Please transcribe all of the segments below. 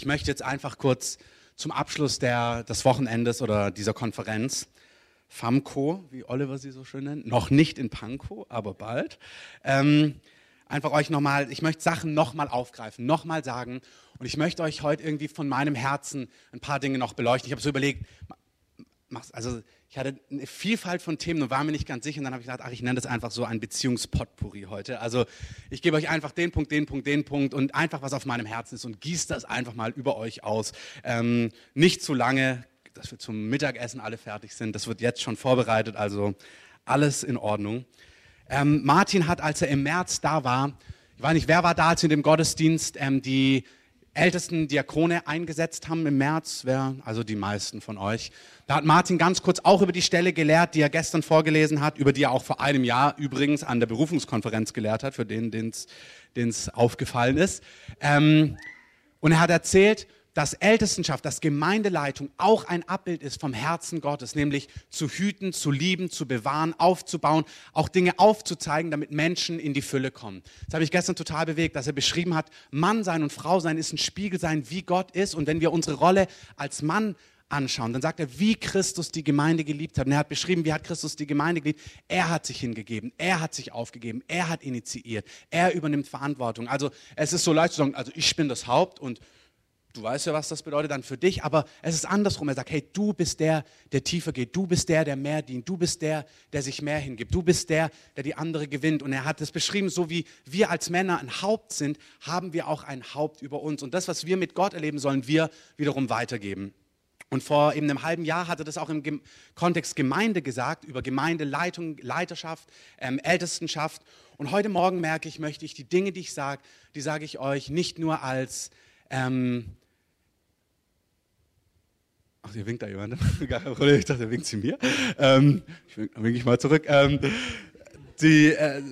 Ich möchte jetzt einfach kurz zum Abschluss der, des Wochenendes oder dieser Konferenz, FAMCO, wie Oliver sie so schön nennt, noch nicht in Pankow, aber bald, ähm, einfach euch nochmal, ich möchte Sachen nochmal aufgreifen, nochmal sagen und ich möchte euch heute irgendwie von meinem Herzen ein paar Dinge noch beleuchten. Ich habe so überlegt, also ich hatte eine Vielfalt von Themen und war mir nicht ganz sicher. Und dann habe ich gedacht, ach, ich nenne das einfach so ein Beziehungspotpourri heute. Also ich gebe euch einfach den Punkt, den Punkt, den Punkt und einfach, was auf meinem Herzen ist und gieße das einfach mal über euch aus. Ähm, nicht zu lange, dass wir zum Mittagessen alle fertig sind. Das wird jetzt schon vorbereitet, also alles in Ordnung. Ähm, Martin hat, als er im März da war, ich weiß nicht, wer war da, in dem Gottesdienst ähm, die ältesten Diakone eingesetzt haben im März, wer, also die meisten von euch. Da hat Martin ganz kurz auch über die Stelle gelehrt, die er gestern vorgelesen hat, über die er auch vor einem Jahr übrigens an der Berufungskonferenz gelehrt hat, für den, den es aufgefallen ist. Ähm, und er hat erzählt, dass Ältestenschaft, dass Gemeindeleitung auch ein Abbild ist vom Herzen Gottes, nämlich zu hüten, zu lieben, zu bewahren, aufzubauen, auch Dinge aufzuzeigen, damit Menschen in die Fülle kommen. Das habe ich gestern total bewegt, dass er beschrieben hat, Mann sein und Frau sein ist ein Spiegel sein, wie Gott ist. Und wenn wir unsere Rolle als Mann anschauen, dann sagt er, wie Christus die Gemeinde geliebt hat. Und er hat beschrieben, wie hat Christus die Gemeinde geliebt. Er hat sich hingegeben, er hat sich aufgegeben, er hat initiiert, er übernimmt Verantwortung. Also es ist so leicht zu sagen, also ich bin das Haupt und Du weißt ja, was das bedeutet dann für dich, aber es ist andersrum. Er sagt, hey, du bist der, der tiefer geht. Du bist der, der mehr dient. Du bist der, der sich mehr hingibt. Du bist der, der die andere gewinnt. Und er hat es beschrieben, so wie wir als Männer ein Haupt sind, haben wir auch ein Haupt über uns. Und das, was wir mit Gott erleben, sollen wir wiederum weitergeben. Und vor eben einem halben Jahr hat er das auch im Kontext Gemeinde gesagt, über Gemeindeleitung, Leiterschaft, ähm, Ältestenschaft. Und heute Morgen merke ich, möchte ich die Dinge, die ich sage, die sage ich euch nicht nur als ähm, Ach, hier winkt da jemand. ich dachte, er winkt zu mir. Ähm, ich wink, wink ich mal zurück. Ähm, die, äh,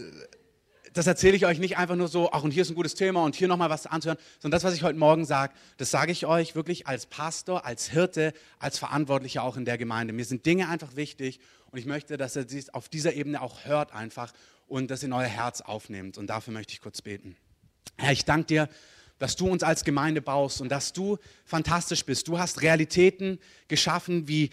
das erzähle ich euch nicht einfach nur so, ach und hier ist ein gutes Thema und hier nochmal was anzuhören, sondern das, was ich heute Morgen sage, das sage ich euch wirklich als Pastor, als Hirte, als Verantwortlicher auch in der Gemeinde. Mir sind Dinge einfach wichtig und ich möchte, dass ihr dies auf dieser Ebene auch hört einfach und das in euer Herz aufnehmt. Und dafür möchte ich kurz beten. Herr, ich danke dir dass du uns als Gemeinde baust und dass du fantastisch bist. Du hast Realitäten geschaffen, wie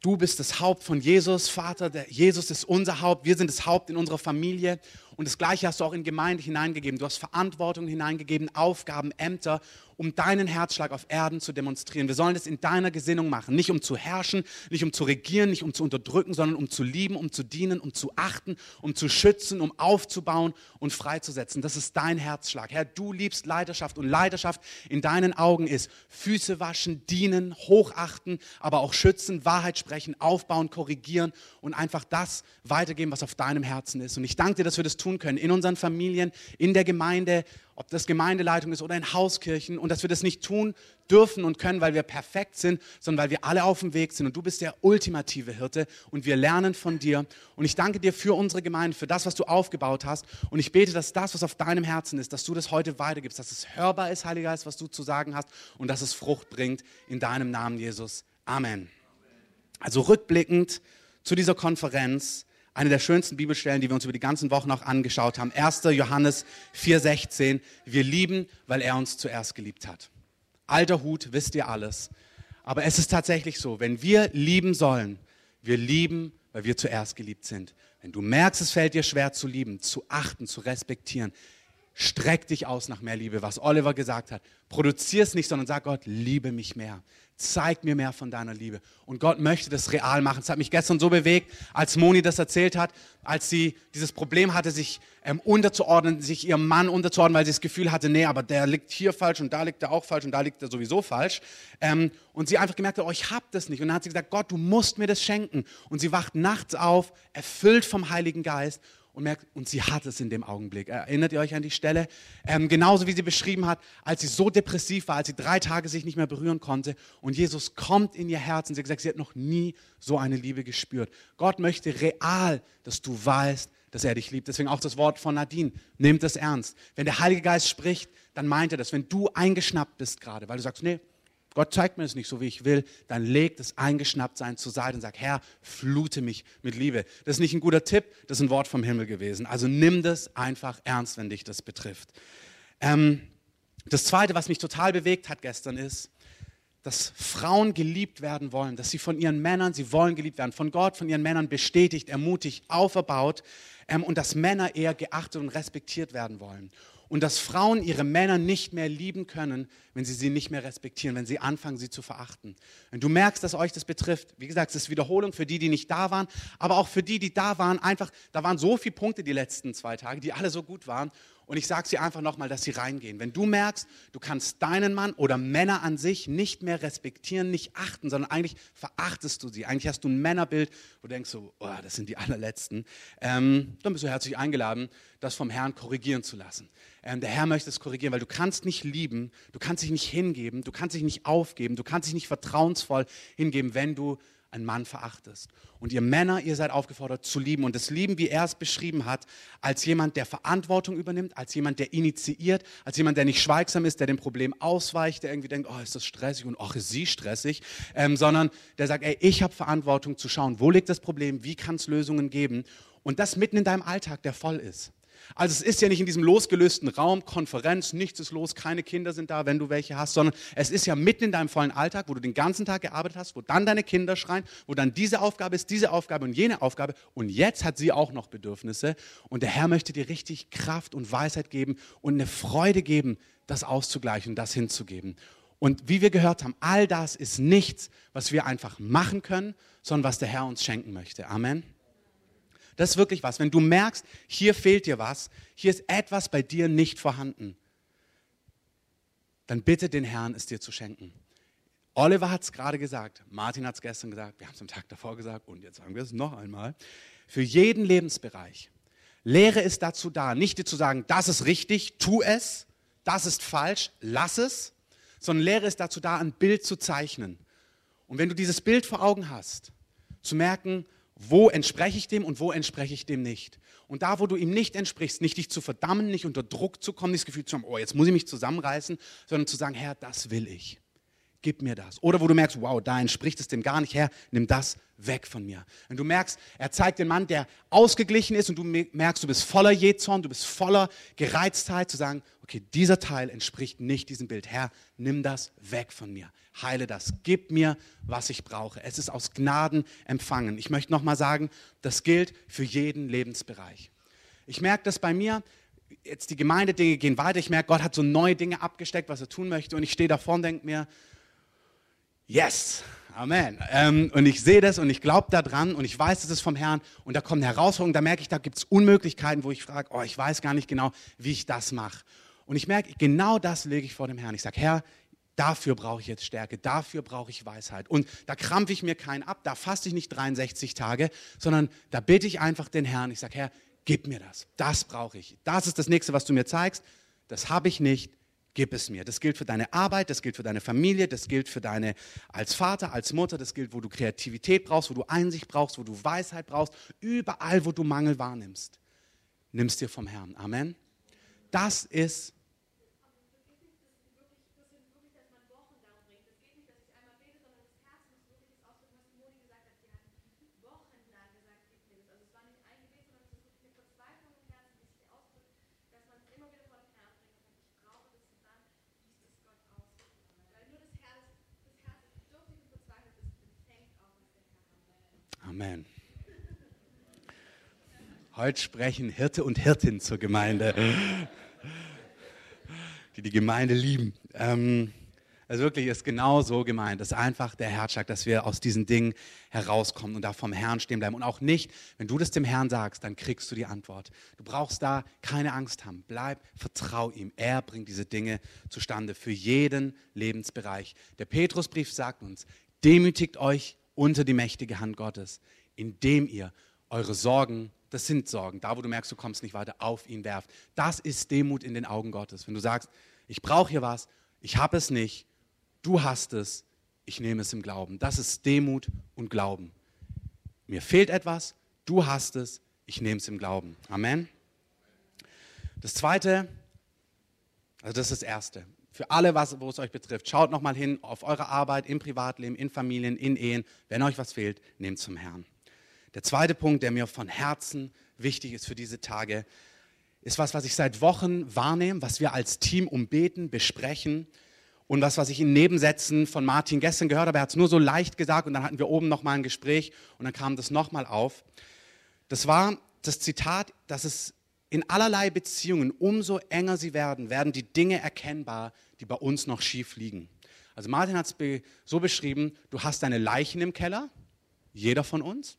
du bist das Haupt von Jesus, Vater. Jesus ist unser Haupt. Wir sind das Haupt in unserer Familie. Und das Gleiche hast du auch in Gemeinde hineingegeben. Du hast Verantwortung hineingegeben, Aufgaben, Ämter um deinen Herzschlag auf Erden zu demonstrieren. Wir sollen es in deiner Gesinnung machen, nicht um zu herrschen, nicht um zu regieren, nicht um zu unterdrücken, sondern um zu lieben, um zu dienen, um zu achten, um zu schützen, um aufzubauen und freizusetzen. Das ist dein Herzschlag. Herr, du liebst Leidenschaft und Leidenschaft in deinen Augen ist Füße waschen, dienen, hochachten, aber auch schützen, Wahrheit sprechen, aufbauen, korrigieren und einfach das weitergeben, was auf deinem Herzen ist. Und ich danke dir, dass wir das tun können in unseren Familien, in der Gemeinde, ob das Gemeindeleitung ist oder in Hauskirchen und dass wir das nicht tun dürfen und können, weil wir perfekt sind, sondern weil wir alle auf dem Weg sind und du bist der ultimative Hirte und wir lernen von dir und ich danke dir für unsere Gemeinde, für das, was du aufgebaut hast und ich bete, dass das, was auf deinem Herzen ist, dass du das heute weitergibst, dass es hörbar ist, Heiliger Geist, was du zu sagen hast und dass es Frucht bringt in deinem Namen, Jesus. Amen. Also rückblickend zu dieser Konferenz, eine der schönsten Bibelstellen, die wir uns über die ganzen Wochen auch angeschaut haben. 1. Johannes 4,16. Wir lieben, weil er uns zuerst geliebt hat. Alter Hut, wisst ihr alles. Aber es ist tatsächlich so, wenn wir lieben sollen, wir lieben, weil wir zuerst geliebt sind. Wenn du merkst, es fällt dir schwer zu lieben, zu achten, zu respektieren, streck dich aus nach mehr Liebe, was Oliver gesagt hat. Produzier es nicht, sondern sag Gott, liebe mich mehr zeig mir mehr von deiner Liebe. Und Gott möchte das real machen. Es hat mich gestern so bewegt, als Moni das erzählt hat, als sie dieses Problem hatte, sich ähm, unterzuordnen, sich ihrem Mann unterzuordnen, weil sie das Gefühl hatte, nee, aber der liegt hier falsch und da liegt er auch falsch und da liegt er sowieso falsch. Ähm, und sie einfach gemerkt hat, oh, ich hab das nicht. Und dann hat sie gesagt, Gott, du musst mir das schenken. Und sie wacht nachts auf, erfüllt vom Heiligen Geist und merkt, und sie hat es in dem Augenblick. Erinnert ihr euch an die Stelle? Ähm, genauso wie sie beschrieben hat, als sie so depressiv war, als sie drei Tage sich nicht mehr berühren konnte und Jesus kommt in ihr Herz und sie hat gesagt, sie hat noch nie so eine Liebe gespürt. Gott möchte real, dass du weißt, dass er dich liebt. Deswegen auch das Wort von Nadine. Nehmt das ernst. Wenn der Heilige Geist spricht, dann meint er das. Wenn du eingeschnappt bist gerade, weil du sagst, nee, Gott zeigt mir es nicht so, wie ich will, dann leg das Eingeschnapptsein zur Seite und sag, Herr, flute mich mit Liebe. Das ist nicht ein guter Tipp, das ist ein Wort vom Himmel gewesen. Also nimm das einfach ernst, wenn dich das betrifft. Ähm, Das Zweite, was mich total bewegt hat gestern, ist, dass Frauen geliebt werden wollen, dass sie von ihren Männern, sie wollen geliebt werden, von Gott, von ihren Männern bestätigt, ermutigt, auferbaut ähm, und dass Männer eher geachtet und respektiert werden wollen und dass Frauen ihre Männer nicht mehr lieben können, wenn sie sie nicht mehr respektieren, wenn sie anfangen, sie zu verachten. Wenn du merkst, dass euch das betrifft, wie gesagt, es ist Wiederholung für die, die nicht da waren, aber auch für die, die da waren, einfach, da waren so viele Punkte die letzten zwei Tage, die alle so gut waren und ich sage sie einfach nochmal, dass sie reingehen. Wenn du merkst, du kannst deinen Mann oder Männer an sich nicht mehr respektieren, nicht achten, sondern eigentlich verachtest du sie. Eigentlich hast du ein Männerbild, wo du denkst so, oh, das sind die allerletzten. Ähm, dann bist du herzlich eingeladen, das vom Herrn korrigieren zu lassen. Ähm, der Herr möchte es korrigieren, weil du kannst nicht lieben, du kannst dich nicht hingeben, du kannst dich nicht aufgeben, du kannst dich nicht vertrauensvoll hingeben, wenn du einen Mann verachtest. Und ihr Männer, ihr seid aufgefordert zu lieben. Und das Lieben, wie er es beschrieben hat, als jemand, der Verantwortung übernimmt, als jemand, der initiiert, als jemand, der nicht schweigsam ist, der dem Problem ausweicht, der irgendwie denkt, oh, ist das stressig und ach, ist sie stressig, ähm, sondern der sagt, ey, ich habe Verantwortung zu schauen, wo liegt das Problem, wie kann es Lösungen geben. Und das mitten in deinem Alltag, der voll ist. Also es ist ja nicht in diesem losgelösten Raum, Konferenz, nichts ist los, keine Kinder sind da, wenn du welche hast, sondern es ist ja mitten in deinem vollen Alltag, wo du den ganzen Tag gearbeitet hast, wo dann deine Kinder schreien, wo dann diese Aufgabe ist, diese Aufgabe und jene Aufgabe und jetzt hat sie auch noch Bedürfnisse und der Herr möchte dir richtig Kraft und Weisheit geben und eine Freude geben, das auszugleichen, das hinzugeben. Und wie wir gehört haben, all das ist nichts, was wir einfach machen können, sondern was der Herr uns schenken möchte. Amen. Das ist wirklich was. Wenn du merkst, hier fehlt dir was, hier ist etwas bei dir nicht vorhanden, dann bitte den Herrn, es dir zu schenken. Oliver hat es gerade gesagt, Martin hat es gestern gesagt, wir haben es am Tag davor gesagt und jetzt sagen wir es noch einmal. Für jeden Lebensbereich. Lehre ist dazu da, nicht dir zu sagen, das ist richtig, tu es, das ist falsch, lass es, sondern Lehre ist dazu da, ein Bild zu zeichnen. Und wenn du dieses Bild vor Augen hast, zu merken, wo entspreche ich dem und wo entspreche ich dem nicht. Und da, wo du ihm nicht entsprichst, nicht dich zu verdammen, nicht unter Druck zu kommen, nicht das Gefühl zu haben, oh, jetzt muss ich mich zusammenreißen, sondern zu sagen, Herr, das will ich. Gib mir das. Oder wo du merkst, wow, da entspricht es dem gar nicht, Herr, nimm das weg von mir. Wenn du merkst, er zeigt den Mann, der ausgeglichen ist und du merkst, du bist voller Jezorn, du bist voller Gereiztheit, zu sagen, okay, dieser Teil entspricht nicht diesem Bild. Herr, nimm das weg von mir heile das, gib mir, was ich brauche. Es ist aus Gnaden empfangen. Ich möchte nochmal sagen, das gilt für jeden Lebensbereich. Ich merke das bei mir, jetzt die Gemeindedinge gehen weiter, ich merke, Gott hat so neue Dinge abgesteckt, was er tun möchte und ich stehe davor und denke mir, yes, Amen. Ähm, und ich sehe das und ich glaube daran und ich weiß, das ist vom Herrn und da kommen Herausforderungen, da merke ich, da gibt es Unmöglichkeiten, wo ich frage, oh, ich weiß gar nicht genau, wie ich das mache. Und ich merke, genau das lege ich vor dem Herrn. Ich sage, Herr, Dafür brauche ich jetzt Stärke, dafür brauche ich Weisheit. Und da krampfe ich mir keinen ab, da faste ich nicht 63 Tage, sondern da bitte ich einfach den Herrn. Ich sage, Herr, gib mir das. Das brauche ich. Das ist das nächste, was du mir zeigst. Das habe ich nicht. Gib es mir. Das gilt für deine Arbeit, das gilt für deine Familie, das gilt für deine als Vater, als Mutter, das gilt, wo du Kreativität brauchst, wo du Einsicht brauchst, wo du Weisheit brauchst, überall, wo du Mangel wahrnimmst. Nimm es dir vom Herrn. Amen. Das ist Amen. Heute sprechen Hirte und Hirtin zur Gemeinde, die die Gemeinde lieben. Ähm, also wirklich ist genau so gemeint, dass einfach der Herzschlag, dass wir aus diesen Dingen herauskommen und da vom Herrn stehen bleiben. Und auch nicht, wenn du das dem Herrn sagst, dann kriegst du die Antwort. Du brauchst da keine Angst haben. Bleib, vertrau ihm. Er bringt diese Dinge zustande für jeden Lebensbereich. Der Petrusbrief sagt uns, demütigt euch unter die mächtige Hand Gottes, indem ihr eure Sorgen, das sind Sorgen, da wo du merkst, du kommst nicht weiter, auf ihn werft. Das ist Demut in den Augen Gottes. Wenn du sagst, ich brauche hier was, ich habe es nicht, du hast es, ich nehme es im Glauben. Das ist Demut und Glauben. Mir fehlt etwas, du hast es, ich nehme es im Glauben. Amen. Das zweite, also das ist das erste. Für alle, was, wo es euch betrifft, schaut nochmal hin auf eure Arbeit, im Privatleben, in Familien, in Ehen. Wenn euch was fehlt, nehmt zum Herrn. Der zweite Punkt, der mir von Herzen wichtig ist für diese Tage, ist was, was ich seit Wochen wahrnehme, was wir als Team umbeten, besprechen und was, was ich in Nebensätzen von Martin gestern gehört habe. Er hat es nur so leicht gesagt und dann hatten wir oben nochmal ein Gespräch und dann kam das nochmal auf. Das war das Zitat, dass es in allerlei Beziehungen, umso enger sie werden, werden die Dinge erkennbar, die bei uns noch schief liegen. Also Martin hat es so beschrieben, du hast deine Leichen im Keller, jeder von uns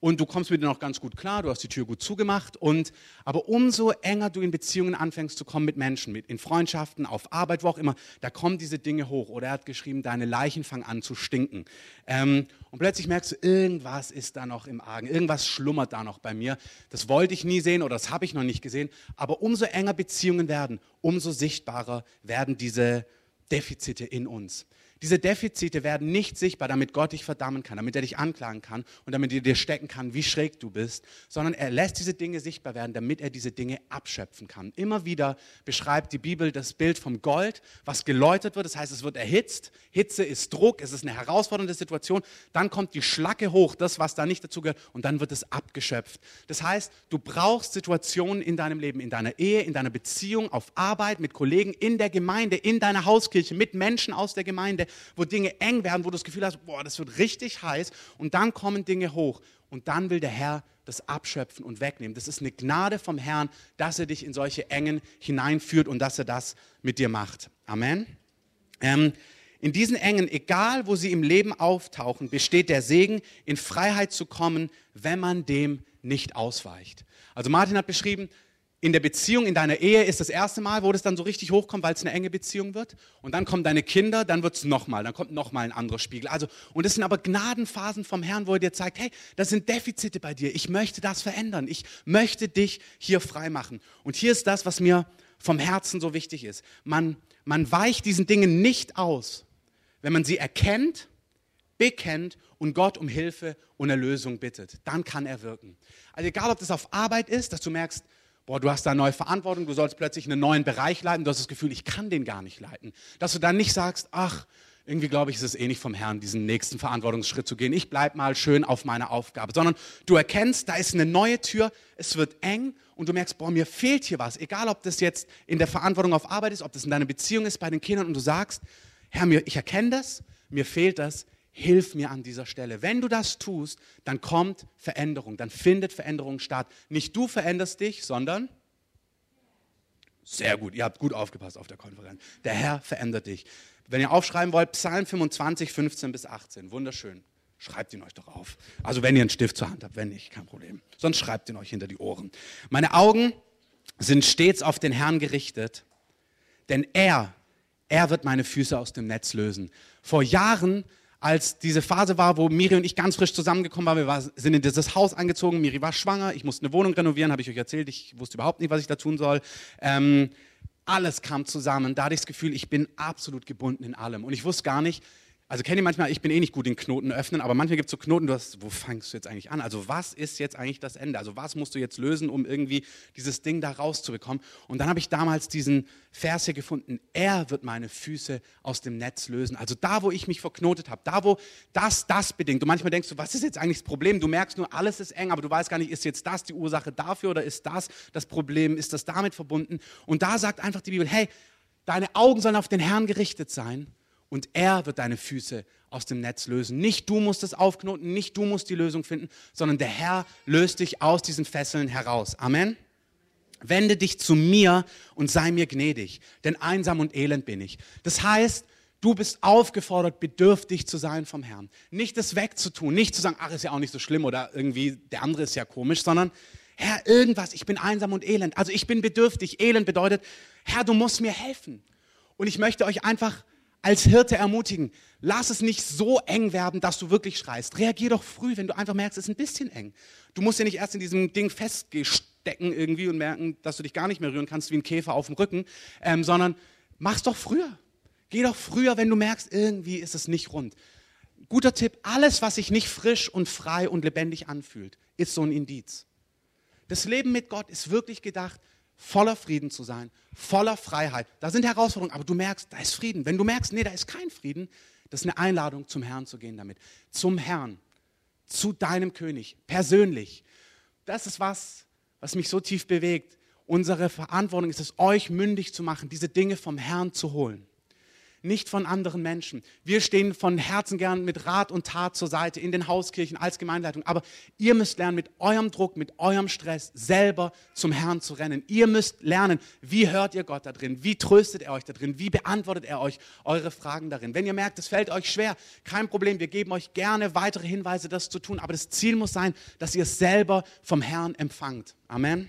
und du kommst mit denen auch ganz gut klar, du hast die Tür gut zugemacht und aber umso enger du in Beziehungen anfängst zu kommen mit Menschen, mit in Freundschaften, auf Arbeit, wo auch immer, da kommen diese Dinge hoch. Oder er hat geschrieben, deine Leichen fangen an zu stinken. Ähm, und plötzlich merkst du, irgendwas ist da noch im Argen, irgendwas schlummert da noch bei mir. Das wollte ich nie sehen oder das habe ich noch nicht gesehen. Aber umso enger Beziehungen werden, umso sichtbarer werden diese Defizite in uns. Diese Defizite werden nicht sichtbar, damit Gott dich verdammen kann, damit er dich anklagen kann und damit er dir stecken kann, wie schräg du bist, sondern er lässt diese Dinge sichtbar werden, damit er diese Dinge abschöpfen kann. Immer wieder beschreibt die Bibel das Bild vom Gold, was geläutert wird, das heißt, es wird erhitzt. Hitze ist Druck, es ist eine herausfordernde Situation. Dann kommt die Schlacke hoch, das, was da nicht dazu gehört, und dann wird es abgeschöpft. Das heißt, du brauchst Situationen in deinem Leben, in deiner Ehe, in deiner Beziehung, auf Arbeit, mit Kollegen, in der Gemeinde, in deiner Hauskirche, mit Menschen aus der Gemeinde, wo Dinge eng werden, wo du das Gefühl hast, boah, das wird richtig heiß und dann kommen Dinge hoch und dann will der Herr das abschöpfen und wegnehmen. Das ist eine Gnade vom Herrn, dass er dich in solche Engen hineinführt und dass er das mit dir macht. Amen. Ähm, in diesen Engen, egal wo sie im Leben auftauchen, besteht der Segen, in Freiheit zu kommen, wenn man dem nicht ausweicht. Also Martin hat beschrieben, in der Beziehung, in deiner Ehe ist das erste Mal, wo das dann so richtig hochkommt, weil es eine enge Beziehung wird. Und dann kommen deine Kinder, dann wird es nochmal, dann kommt nochmal ein anderer Spiegel. Also, und das sind aber Gnadenphasen vom Herrn, wo er dir zeigt, hey, das sind Defizite bei dir. Ich möchte das verändern. Ich möchte dich hier frei machen. Und hier ist das, was mir vom Herzen so wichtig ist. Man, man weicht diesen Dingen nicht aus, wenn man sie erkennt, bekennt und Gott um Hilfe und Erlösung bittet. Dann kann er wirken. Also egal, ob das auf Arbeit ist, dass du merkst, boah, du hast da neue Verantwortung, du sollst plötzlich einen neuen Bereich leiten, du hast das Gefühl, ich kann den gar nicht leiten. Dass du dann nicht sagst, ach, irgendwie glaube ich, ist es eh nicht vom Herrn, diesen nächsten Verantwortungsschritt zu gehen. Ich bleibe mal schön auf meiner Aufgabe, sondern du erkennst, da ist eine neue Tür, es wird eng und du merkst, boah, mir fehlt hier was. Egal, ob das jetzt in der Verantwortung auf Arbeit ist, ob das in deiner Beziehung ist bei den Kindern und du sagst, Herr, ich erkenne das, mir fehlt das, hilf mir an dieser Stelle. Wenn du das tust, dann kommt Veränderung, dann findet Veränderung statt. Nicht du veränderst dich, sondern sehr gut, ihr habt gut aufgepasst auf der Konferenz. Der Herr verändert dich. Wenn ihr aufschreiben wollt, Psalm 25, 15 bis 18, wunderschön. Schreibt ihn euch doch auf. Also wenn ihr einen Stift zur Hand habt, wenn nicht, kein Problem. Sonst schreibt ihn euch hinter die Ohren. Meine Augen sind stets auf den Herrn gerichtet, denn er, er wird meine Füße aus dem Netz lösen. Vor Jahren als diese Phase war, wo Miri und ich ganz frisch zusammengekommen waren. Wir war, sind in dieses Haus eingezogen. Miri war schwanger. Ich musste eine Wohnung renovieren, habe ich euch erzählt. Ich wusste überhaupt nicht, was ich da tun soll. Ähm, alles kam zusammen. Da hatte ich das Gefühl, ich bin absolut gebunden in allem. Und ich wusste gar nicht, also kennt ihr manchmal, ich bin eh nicht gut in Knoten öffnen, aber manchmal gibt es so Knoten, du hast, wo fängst du jetzt eigentlich an? Also was ist jetzt eigentlich das Ende? Also was musst du jetzt lösen, um irgendwie dieses Ding da rauszubekommen? Und dann habe ich damals diesen Vers hier gefunden, er wird meine Füße aus dem Netz lösen. Also da, wo ich mich verknotet habe, da, wo das das bedingt. Und manchmal denkst du, was ist jetzt eigentlich das Problem? Du merkst nur, alles ist eng, aber du weißt gar nicht, ist jetzt das die Ursache dafür oder ist das das Problem? Ist das damit verbunden? Und da sagt einfach die Bibel, hey, deine Augen sollen auf den Herrn gerichtet sein und er wird deine Füße aus dem Netz lösen. Nicht du musst es aufknoten, nicht du musst die Lösung finden, sondern der Herr löst dich aus diesen Fesseln heraus. Amen. Wende dich zu mir und sei mir gnädig, denn einsam und elend bin ich. Das heißt, du bist aufgefordert, bedürftig zu sein vom Herrn. Nicht das wegzutun, nicht zu sagen, ach, ist ja auch nicht so schlimm oder irgendwie der andere ist ja komisch, sondern Herr, irgendwas, ich bin einsam und elend. Also ich bin bedürftig. Elend bedeutet, Herr, du musst mir helfen. Und ich möchte euch einfach als Hirte ermutigen. Lass es nicht so eng werden, dass du wirklich schreist. Reagier doch früh, wenn du einfach merkst, es ist ein bisschen eng. Du musst ja nicht erst in diesem Ding feststecken irgendwie und merken, dass du dich gar nicht mehr rühren kannst wie ein Käfer auf dem Rücken, ähm, sondern mach's doch früher. Geh doch früher, wenn du merkst, irgendwie ist es nicht rund. Guter Tipp, alles, was sich nicht frisch und frei und lebendig anfühlt, ist so ein Indiz. Das Leben mit Gott ist wirklich gedacht, voller Frieden zu sein, voller Freiheit. Da sind Herausforderungen, aber du merkst, da ist Frieden. Wenn du merkst, nee, da ist kein Frieden, das ist eine Einladung, zum Herrn zu gehen damit. Zum Herrn, zu deinem König, persönlich. Das ist was, was mich so tief bewegt. unsere Verantwortung ist es, euch mündig zu machen, diese Dinge vom Herrn zu holen nicht von anderen Menschen. Wir stehen von Herzen gern mit Rat und Tat zur Seite in den Hauskirchen als Gemeindeleitung. Aber ihr müsst lernen, mit eurem Druck, mit eurem Stress selber zum Herrn zu rennen. Ihr müsst lernen, wie hört ihr Gott da drin? Wie tröstet er euch da drin? Wie beantwortet er euch eure Fragen darin? Wenn ihr merkt, es fällt euch schwer, kein Problem. Wir geben euch gerne weitere Hinweise, das zu tun. Aber das Ziel muss sein, dass ihr es selber vom Herrn empfangt. Amen.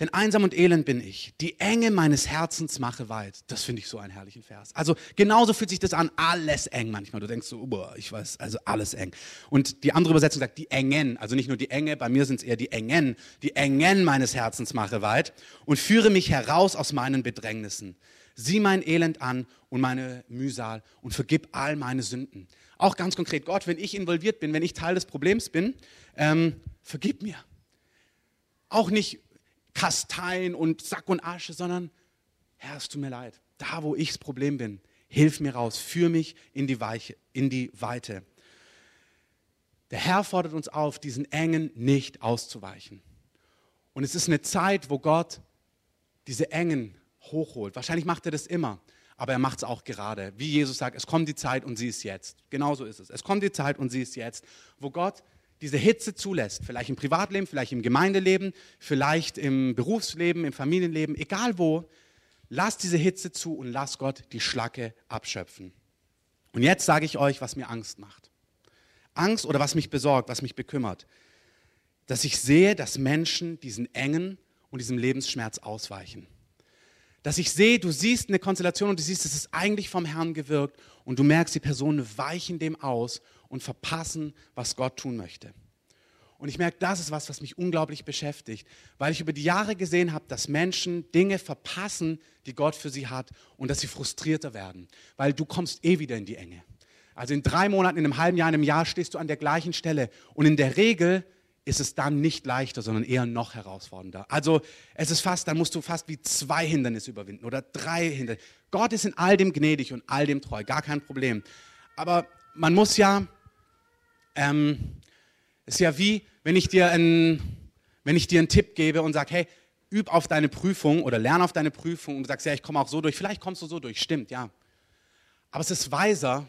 Denn einsam und elend bin ich. Die Enge meines Herzens mache weit. Das finde ich so einen herrlichen Vers. Also genauso fühlt sich das an. Alles eng manchmal. Du denkst so, boah, ich weiß, also alles eng. Und die andere Übersetzung sagt, die Engen. Also nicht nur die Enge, bei mir sind es eher die Engen. Die Engen meines Herzens mache weit und führe mich heraus aus meinen Bedrängnissen. Sieh mein Elend an und meine Mühsal und vergib all meine Sünden. Auch ganz konkret, Gott, wenn ich involviert bin, wenn ich Teil des Problems bin, ähm, vergib mir. Auch nicht Kasteien und Sack und Asche, sondern Herr, es tut mir leid. Da, wo ich das Problem bin, hilf mir raus, führ mich in die, Weiche, in die Weite. Der Herr fordert uns auf, diesen Engen nicht auszuweichen. Und es ist eine Zeit, wo Gott diese Engen hochholt. Wahrscheinlich macht er das immer, aber er macht es auch gerade. Wie Jesus sagt, es kommt die Zeit und sie ist jetzt. Genauso ist es. Es kommt die Zeit und sie ist jetzt, wo Gott diese Hitze zulässt, vielleicht im Privatleben, vielleicht im Gemeindeleben, vielleicht im Berufsleben, im Familienleben, egal wo, lass diese Hitze zu und lass Gott die Schlacke abschöpfen. Und jetzt sage ich euch, was mir Angst macht. Angst oder was mich besorgt, was mich bekümmert. Dass ich sehe, dass Menschen diesen engen und diesem Lebensschmerz ausweichen. Dass ich sehe, du siehst eine Konstellation und du siehst, es ist eigentlich vom Herrn gewirkt und du merkst, die Personen weichen dem aus und verpassen, was Gott tun möchte. Und ich merke, das ist was, was mich unglaublich beschäftigt, weil ich über die Jahre gesehen habe, dass Menschen Dinge verpassen, die Gott für sie hat und dass sie frustrierter werden, weil du kommst eh wieder in die Enge. Also in drei Monaten, in einem halben Jahr, in einem Jahr stehst du an der gleichen Stelle und in der Regel ist es dann nicht leichter, sondern eher noch herausfordernder. Also es ist fast, dann musst du fast wie zwei Hindernisse überwinden oder drei Hindernisse. Gott ist in all dem gnädig und all dem treu, gar kein Problem. Aber man muss ja ähm, ist ja wie, wenn ich dir einen, wenn ich dir einen Tipp gebe und sage, hey, üb auf deine Prüfung oder lerne auf deine Prüfung und sagst, ja, ich komme auch so durch. Vielleicht kommst du so durch, stimmt, ja. Aber es ist weiser,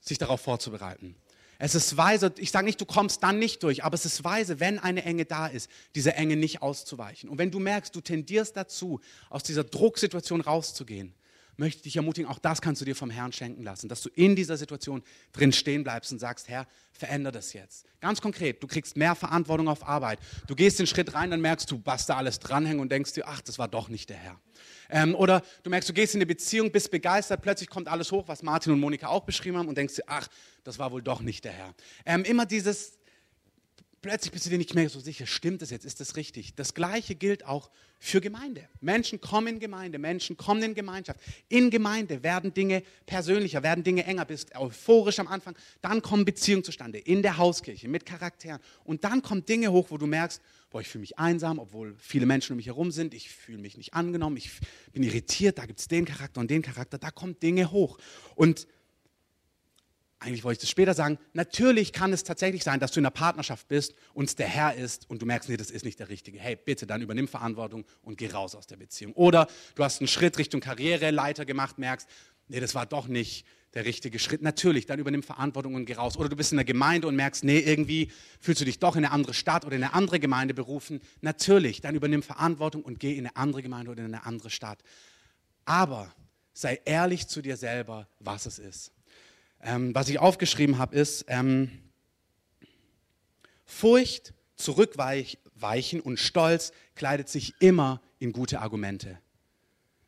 sich darauf vorzubereiten. Es ist weise, ich sage nicht, du kommst dann nicht durch, aber es ist weise, wenn eine Enge da ist, diese Enge nicht auszuweichen. Und wenn du merkst, du tendierst dazu, aus dieser Drucksituation rauszugehen, möchte ich dich ermutigen, auch das kannst du dir vom Herrn schenken lassen, dass du in dieser Situation drin stehen bleibst und sagst, Herr, verändere das jetzt. Ganz konkret, du kriegst mehr Verantwortung auf Arbeit. Du gehst den Schritt rein, dann merkst du, was da alles dranhängt und denkst dir, ach, das war doch nicht der Herr. Ähm, oder du merkst, du gehst in eine Beziehung, bist begeistert, plötzlich kommt alles hoch, was Martin und Monika auch beschrieben haben und denkst dir, ach, das war wohl doch nicht der Herr. Ähm, immer dieses, plötzlich bist du dir nicht mehr so sicher, stimmt das jetzt, ist das richtig? Das Gleiche gilt auch für Gemeinde. Menschen kommen in Gemeinde, Menschen kommen in Gemeinschaft. In Gemeinde werden Dinge persönlicher, werden Dinge enger, bist euphorisch am Anfang, dann kommen Beziehungen zustande, in der Hauskirche, mit Charakteren. Und dann kommen Dinge hoch, wo du merkst, boah, ich fühle mich einsam, obwohl viele Menschen um mich herum sind, ich fühle mich nicht angenommen, ich bin irritiert, da gibt es den Charakter und den Charakter, da kommen Dinge hoch. Und eigentlich wollte ich das später sagen, natürlich kann es tatsächlich sein, dass du in einer Partnerschaft bist und der Herr ist und du merkst, nee, das ist nicht der Richtige. Hey, bitte, dann übernimm Verantwortung und geh raus aus der Beziehung. Oder du hast einen Schritt Richtung Karriereleiter gemacht, merkst, nee, das war doch nicht der richtige Schritt. Natürlich, dann übernimm Verantwortung und geh raus. Oder du bist in der Gemeinde und merkst, nee, irgendwie fühlst du dich doch in eine andere Stadt oder in eine andere Gemeinde berufen. Natürlich, dann übernimm Verantwortung und geh in eine andere Gemeinde oder in eine andere Stadt. Aber sei ehrlich zu dir selber, was es ist. Ähm, was ich aufgeschrieben habe, ist ähm, Furcht, Zurückweichen und Stolz kleidet sich immer in gute Argumente.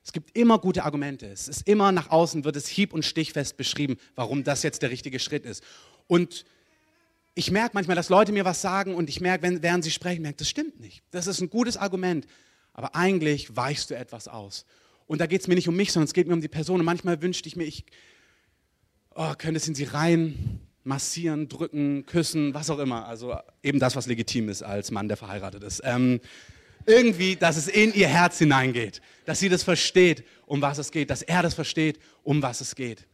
Es gibt immer gute Argumente. Es ist immer nach außen, wird es hieb- und stichfest beschrieben, warum das jetzt der richtige Schritt ist. Und ich merke manchmal, dass Leute mir was sagen und ich merke, während sie sprechen, merke, das stimmt nicht. Das ist ein gutes Argument, aber eigentlich weichst du etwas aus. Und da geht es mir nicht um mich, sondern es geht mir um die Person. Und manchmal wünschte ich mir, ich, oh, in sie rein massieren, drücken, küssen, was auch immer. Also eben das, was legitim ist als Mann, der verheiratet ist. Ähm, irgendwie, dass es in ihr Herz hineingeht, dass sie das versteht, um was es geht, dass er das versteht, um was es geht.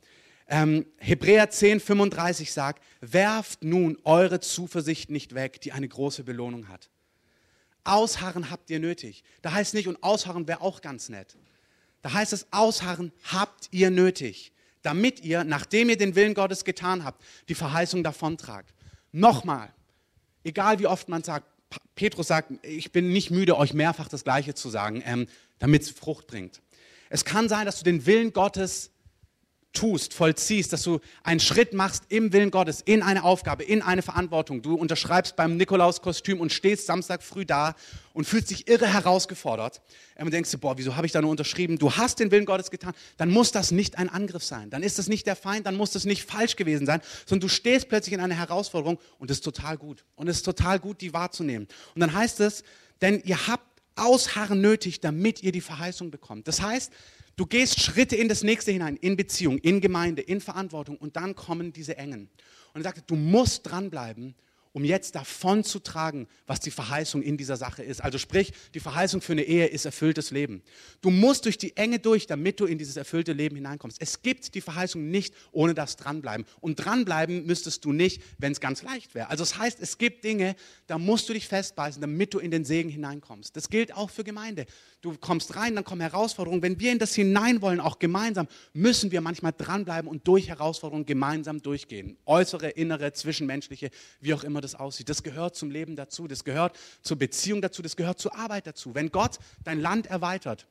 Ähm, Hebräer 10, 35 sagt, werft nun eure Zuversicht nicht weg, die eine große Belohnung hat. Ausharren habt ihr nötig. Da heißt nicht, und Ausharren wäre auch ganz nett. Da heißt es, Ausharren habt ihr nötig, damit ihr, nachdem ihr den Willen Gottes getan habt, die Verheißung davontragt. Nochmal, egal wie oft man sagt, Petrus sagt, ich bin nicht müde, euch mehrfach das Gleiche zu sagen, ähm, damit es Frucht bringt. Es kann sein, dass du den Willen Gottes tust, vollziehst, dass du einen Schritt machst im Willen Gottes, in eine Aufgabe, in eine Verantwortung. Du unterschreibst beim Nikolauskostüm und stehst Samstag früh da und fühlst dich irre herausgefordert. Und denkst du, boah, wieso habe ich da nur unterschrieben? Du hast den Willen Gottes getan. Dann muss das nicht ein Angriff sein. Dann ist das nicht der Feind, dann muss das nicht falsch gewesen sein, sondern du stehst plötzlich in einer Herausforderung und es ist total gut. Und es ist total gut, die wahrzunehmen. Und dann heißt es, denn ihr habt Ausharren nötig, damit ihr die Verheißung bekommt. Das heißt, Du gehst Schritte in das nächste hinein, in Beziehung, in Gemeinde, in Verantwortung und dann kommen diese Engen. Und er sagt, du musst dranbleiben um jetzt davon zu tragen, was die Verheißung in dieser Sache ist. Also sprich, die Verheißung für eine Ehe ist erfülltes Leben. Du musst durch die Enge durch, damit du in dieses erfüllte Leben hineinkommst. Es gibt die Verheißung nicht ohne das Dranbleiben. Und dranbleiben müsstest du nicht, wenn es ganz leicht wäre. Also das heißt, es gibt Dinge, da musst du dich festbeißen, damit du in den Segen hineinkommst. Das gilt auch für Gemeinde. Du kommst rein, dann kommen Herausforderungen. Wenn wir in das hinein wollen, auch gemeinsam, müssen wir manchmal dranbleiben und durch Herausforderungen gemeinsam durchgehen. Äußere, innere, zwischenmenschliche, wie auch immer das aussieht. Das gehört zum Leben dazu, das gehört zur Beziehung dazu, das gehört zur Arbeit dazu. Wenn Gott dein Land erweitert,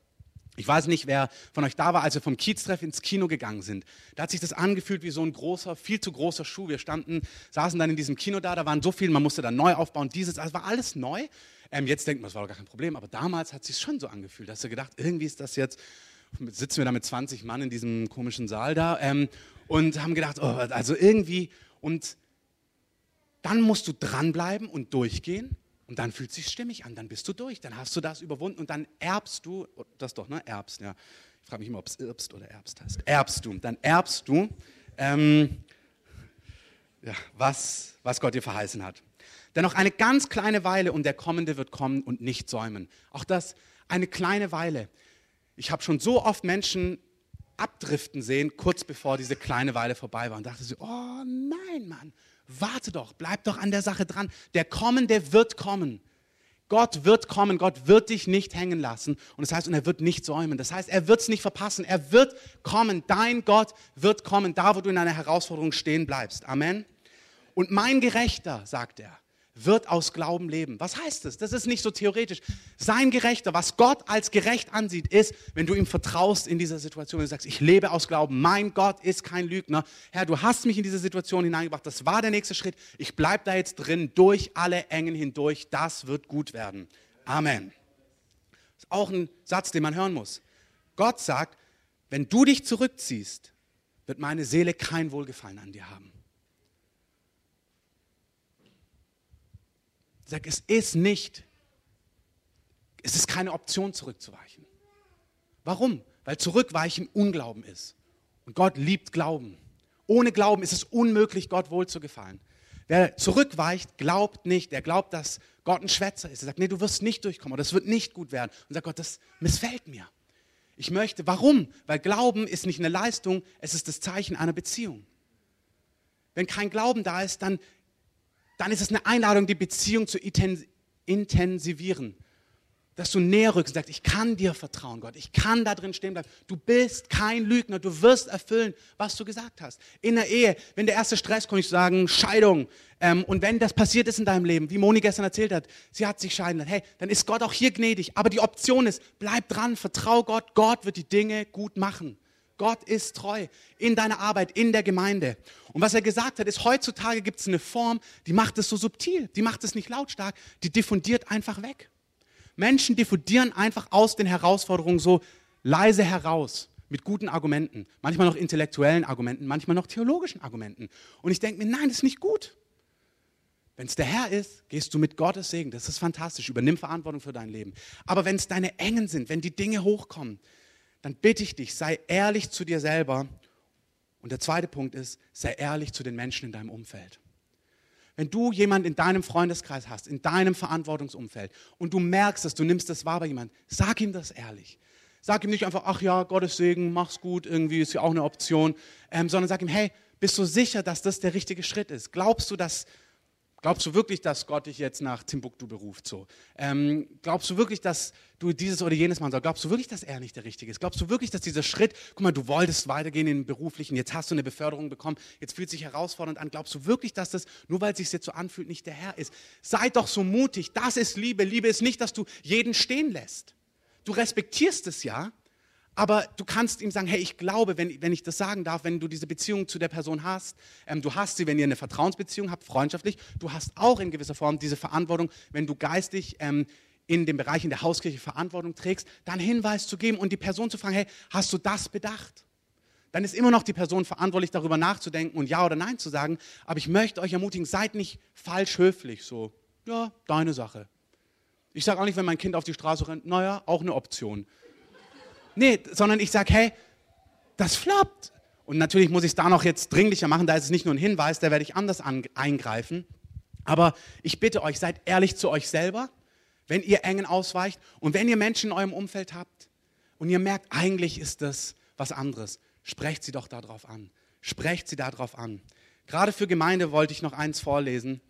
ich weiß nicht, wer von euch da war, als wir vom Kieztreff ins Kino gegangen sind. Da hat sich das angefühlt wie so ein großer, viel zu großer Schuh. Wir standen, saßen dann in diesem Kino da, da waren so viele, man musste dann neu aufbauen, dieses, also war alles neu. Ähm, jetzt denkt man, das war doch gar kein Problem, aber damals hat es sich schon so angefühlt. Da hast du gedacht, irgendwie ist das jetzt, sitzen wir da mit 20 Mann in diesem komischen Saal da ähm, und haben gedacht, oh, also irgendwie, und dann musst du dranbleiben und durchgehen und dann fühlt es sich stimmig an, dann bist du durch, dann hast du das überwunden und dann erbst du, das doch, ne, erbst, ja. Ich frage mich immer, ob es irbst oder erbst heißt. Erbst du, dann erbst du, ähm, ja, was, was Gott dir verheißen hat. Denn noch eine ganz kleine Weile und der Kommende wird kommen und nicht säumen. Auch das, eine kleine Weile. Ich habe schon so oft Menschen abdriften sehen, kurz bevor diese kleine Weile vorbei war und dachte so, oh nein, Mann, Warte doch, bleib doch an der Sache dran. Der Kommende wird kommen. Gott wird kommen, Gott wird dich nicht hängen lassen. Und das heißt, und er wird nicht säumen. Das heißt, er wird es nicht verpassen. Er wird kommen. Dein Gott wird kommen, da wo du in einer Herausforderung stehen bleibst. Amen. Und mein Gerechter, sagt er, wird aus Glauben leben. Was heißt das? Das ist nicht so theoretisch. Sein Gerechter, was Gott als gerecht ansieht, ist, wenn du ihm vertraust in dieser Situation und sagst, ich lebe aus Glauben. Mein Gott ist kein Lügner. Herr, du hast mich in diese Situation hineingebracht. Das war der nächste Schritt. Ich bleibe da jetzt drin, durch alle Engen hindurch. Das wird gut werden. Amen. Das ist auch ein Satz, den man hören muss. Gott sagt, wenn du dich zurückziehst, wird meine Seele kein Wohlgefallen an dir haben. Sag, es ist nicht, es ist keine Option zurückzuweichen. Warum? Weil zurückweichen Unglauben ist. Und Gott liebt Glauben. Ohne Glauben ist es unmöglich, Gott wohl zu gefallen. Wer zurückweicht, glaubt nicht. Er glaubt, dass Gott ein Schwätzer ist. Er sagt, nee, du wirst nicht durchkommen oder das wird nicht gut werden. Und sagt Gott, das missfällt mir. Ich möchte, warum? Weil Glauben ist nicht eine Leistung, es ist das Zeichen einer Beziehung. Wenn kein Glauben da ist, dann dann ist es eine Einladung, die Beziehung zu intensivieren. Dass du näher rückst und sagst, ich kann dir vertrauen, Gott. Ich kann da drin stehen bleiben. Du bist kein Lügner. Du wirst erfüllen, was du gesagt hast. In der Ehe, wenn der erste Stress kommt, ich sagen, Scheidung. Ähm, und wenn das passiert ist in deinem Leben, wie Moni gestern erzählt hat, sie hat sich scheiden lassen. Hey, dann ist Gott auch hier gnädig. Aber die Option ist, bleib dran, vertrau Gott. Gott wird die Dinge gut machen. Gott ist treu in deiner Arbeit, in der Gemeinde. Und was er gesagt hat, ist, heutzutage gibt es eine Form, die macht es so subtil, die macht es nicht lautstark, die diffundiert einfach weg. Menschen diffundieren einfach aus den Herausforderungen so leise heraus mit guten Argumenten, manchmal noch intellektuellen Argumenten, manchmal noch theologischen Argumenten. Und ich denke mir, nein, das ist nicht gut. Wenn es der Herr ist, gehst du mit Gottes Segen. Das ist fantastisch. Übernimm Verantwortung für dein Leben. Aber wenn es deine Engen sind, wenn die Dinge hochkommen, dann bitte ich dich, sei ehrlich zu dir selber. Und der zweite Punkt ist, sei ehrlich zu den Menschen in deinem Umfeld. Wenn du jemanden in deinem Freundeskreis hast, in deinem Verantwortungsumfeld und du merkst, dass du nimmst das wahr bei jemandem, sag ihm das ehrlich. Sag ihm nicht einfach, ach ja, Gottes Segen, mach's gut, irgendwie ist ja auch eine Option, ähm, sondern sag ihm, hey, bist du sicher, dass das der richtige Schritt ist? Glaubst du, dass Glaubst du wirklich, dass Gott dich jetzt nach Timbuktu beruft? So? Ähm, glaubst du wirklich, dass du dieses oder jenes machen sollst? Glaubst du wirklich, dass er nicht der Richtige ist? Glaubst du wirklich, dass dieser Schritt, guck mal, du wolltest weitergehen in den beruflichen, jetzt hast du eine Beförderung bekommen, jetzt fühlt sich herausfordernd an. Glaubst du wirklich, dass das, nur weil es sich jetzt so anfühlt, nicht der Herr ist? Sei doch so mutig. Das ist Liebe. Liebe ist nicht, dass du jeden stehen lässt. Du respektierst es ja, aber du kannst ihm sagen, hey, ich glaube, wenn, wenn ich das sagen darf, wenn du diese Beziehung zu der Person hast, ähm, du hast sie, wenn ihr eine Vertrauensbeziehung habt, freundschaftlich, du hast auch in gewisser Form diese Verantwortung, wenn du geistig ähm, in dem Bereich in der Hauskirche Verantwortung trägst, dann Hinweis zu geben und die Person zu fragen, hey, hast du das bedacht? Dann ist immer noch die Person verantwortlich, darüber nachzudenken und Ja oder Nein zu sagen. Aber ich möchte euch ermutigen, seid nicht falsch höflich, so, ja, deine Sache. Ich sage auch nicht, wenn mein Kind auf die Straße rennt, naja, auch eine Option. Nee, sondern ich sage, hey, das floppt. Und natürlich muss ich es da noch jetzt dringlicher machen, da ist es nicht nur ein Hinweis, da werde ich anders eingreifen. Aber ich bitte euch, seid ehrlich zu euch selber, wenn ihr Engen ausweicht und wenn ihr Menschen in eurem Umfeld habt und ihr merkt, eigentlich ist das was anderes, sprecht sie doch darauf an. Sprecht sie darauf an. Gerade für Gemeinde wollte ich noch eins vorlesen.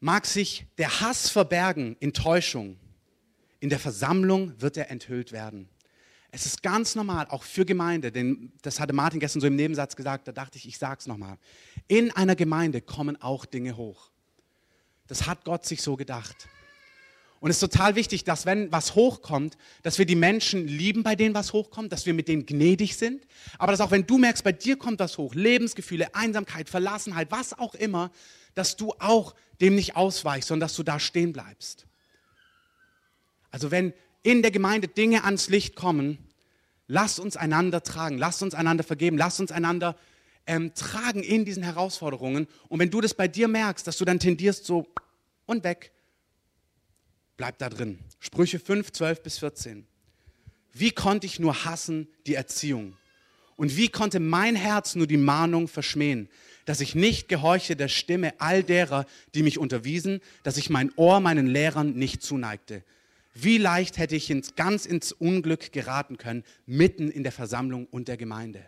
Mag sich der Hass verbergen in Täuschung, in der Versammlung wird er enthüllt werden. Es ist ganz normal, auch für Gemeinde, denn das hatte Martin gestern so im Nebensatz gesagt, da dachte ich, ich sage es nochmal. In einer Gemeinde kommen auch Dinge hoch. Das hat Gott sich so gedacht. Und es ist total wichtig, dass wenn was hochkommt, dass wir die Menschen lieben, bei denen was hochkommt, dass wir mit denen gnädig sind. Aber dass auch wenn du merkst, bei dir kommt was hoch, Lebensgefühle, Einsamkeit, Verlassenheit, was auch immer, dass du auch dem nicht ausweichst, sondern dass du da stehen bleibst. Also wenn in der Gemeinde Dinge ans Licht kommen, lasst uns einander tragen, lasst uns einander vergeben, lasst uns einander ähm, tragen in diesen Herausforderungen. Und wenn du das bei dir merkst, dass du dann tendierst so und weg, bleib da drin. Sprüche 5, 12 bis 14. Wie konnte ich nur hassen die Erziehung? Und wie konnte mein Herz nur die Mahnung verschmähen, dass ich nicht gehorche der Stimme all derer, die mich unterwiesen, dass ich mein Ohr meinen Lehrern nicht zuneigte? Wie leicht hätte ich ins, ganz ins Unglück geraten können, mitten in der Versammlung und der Gemeinde.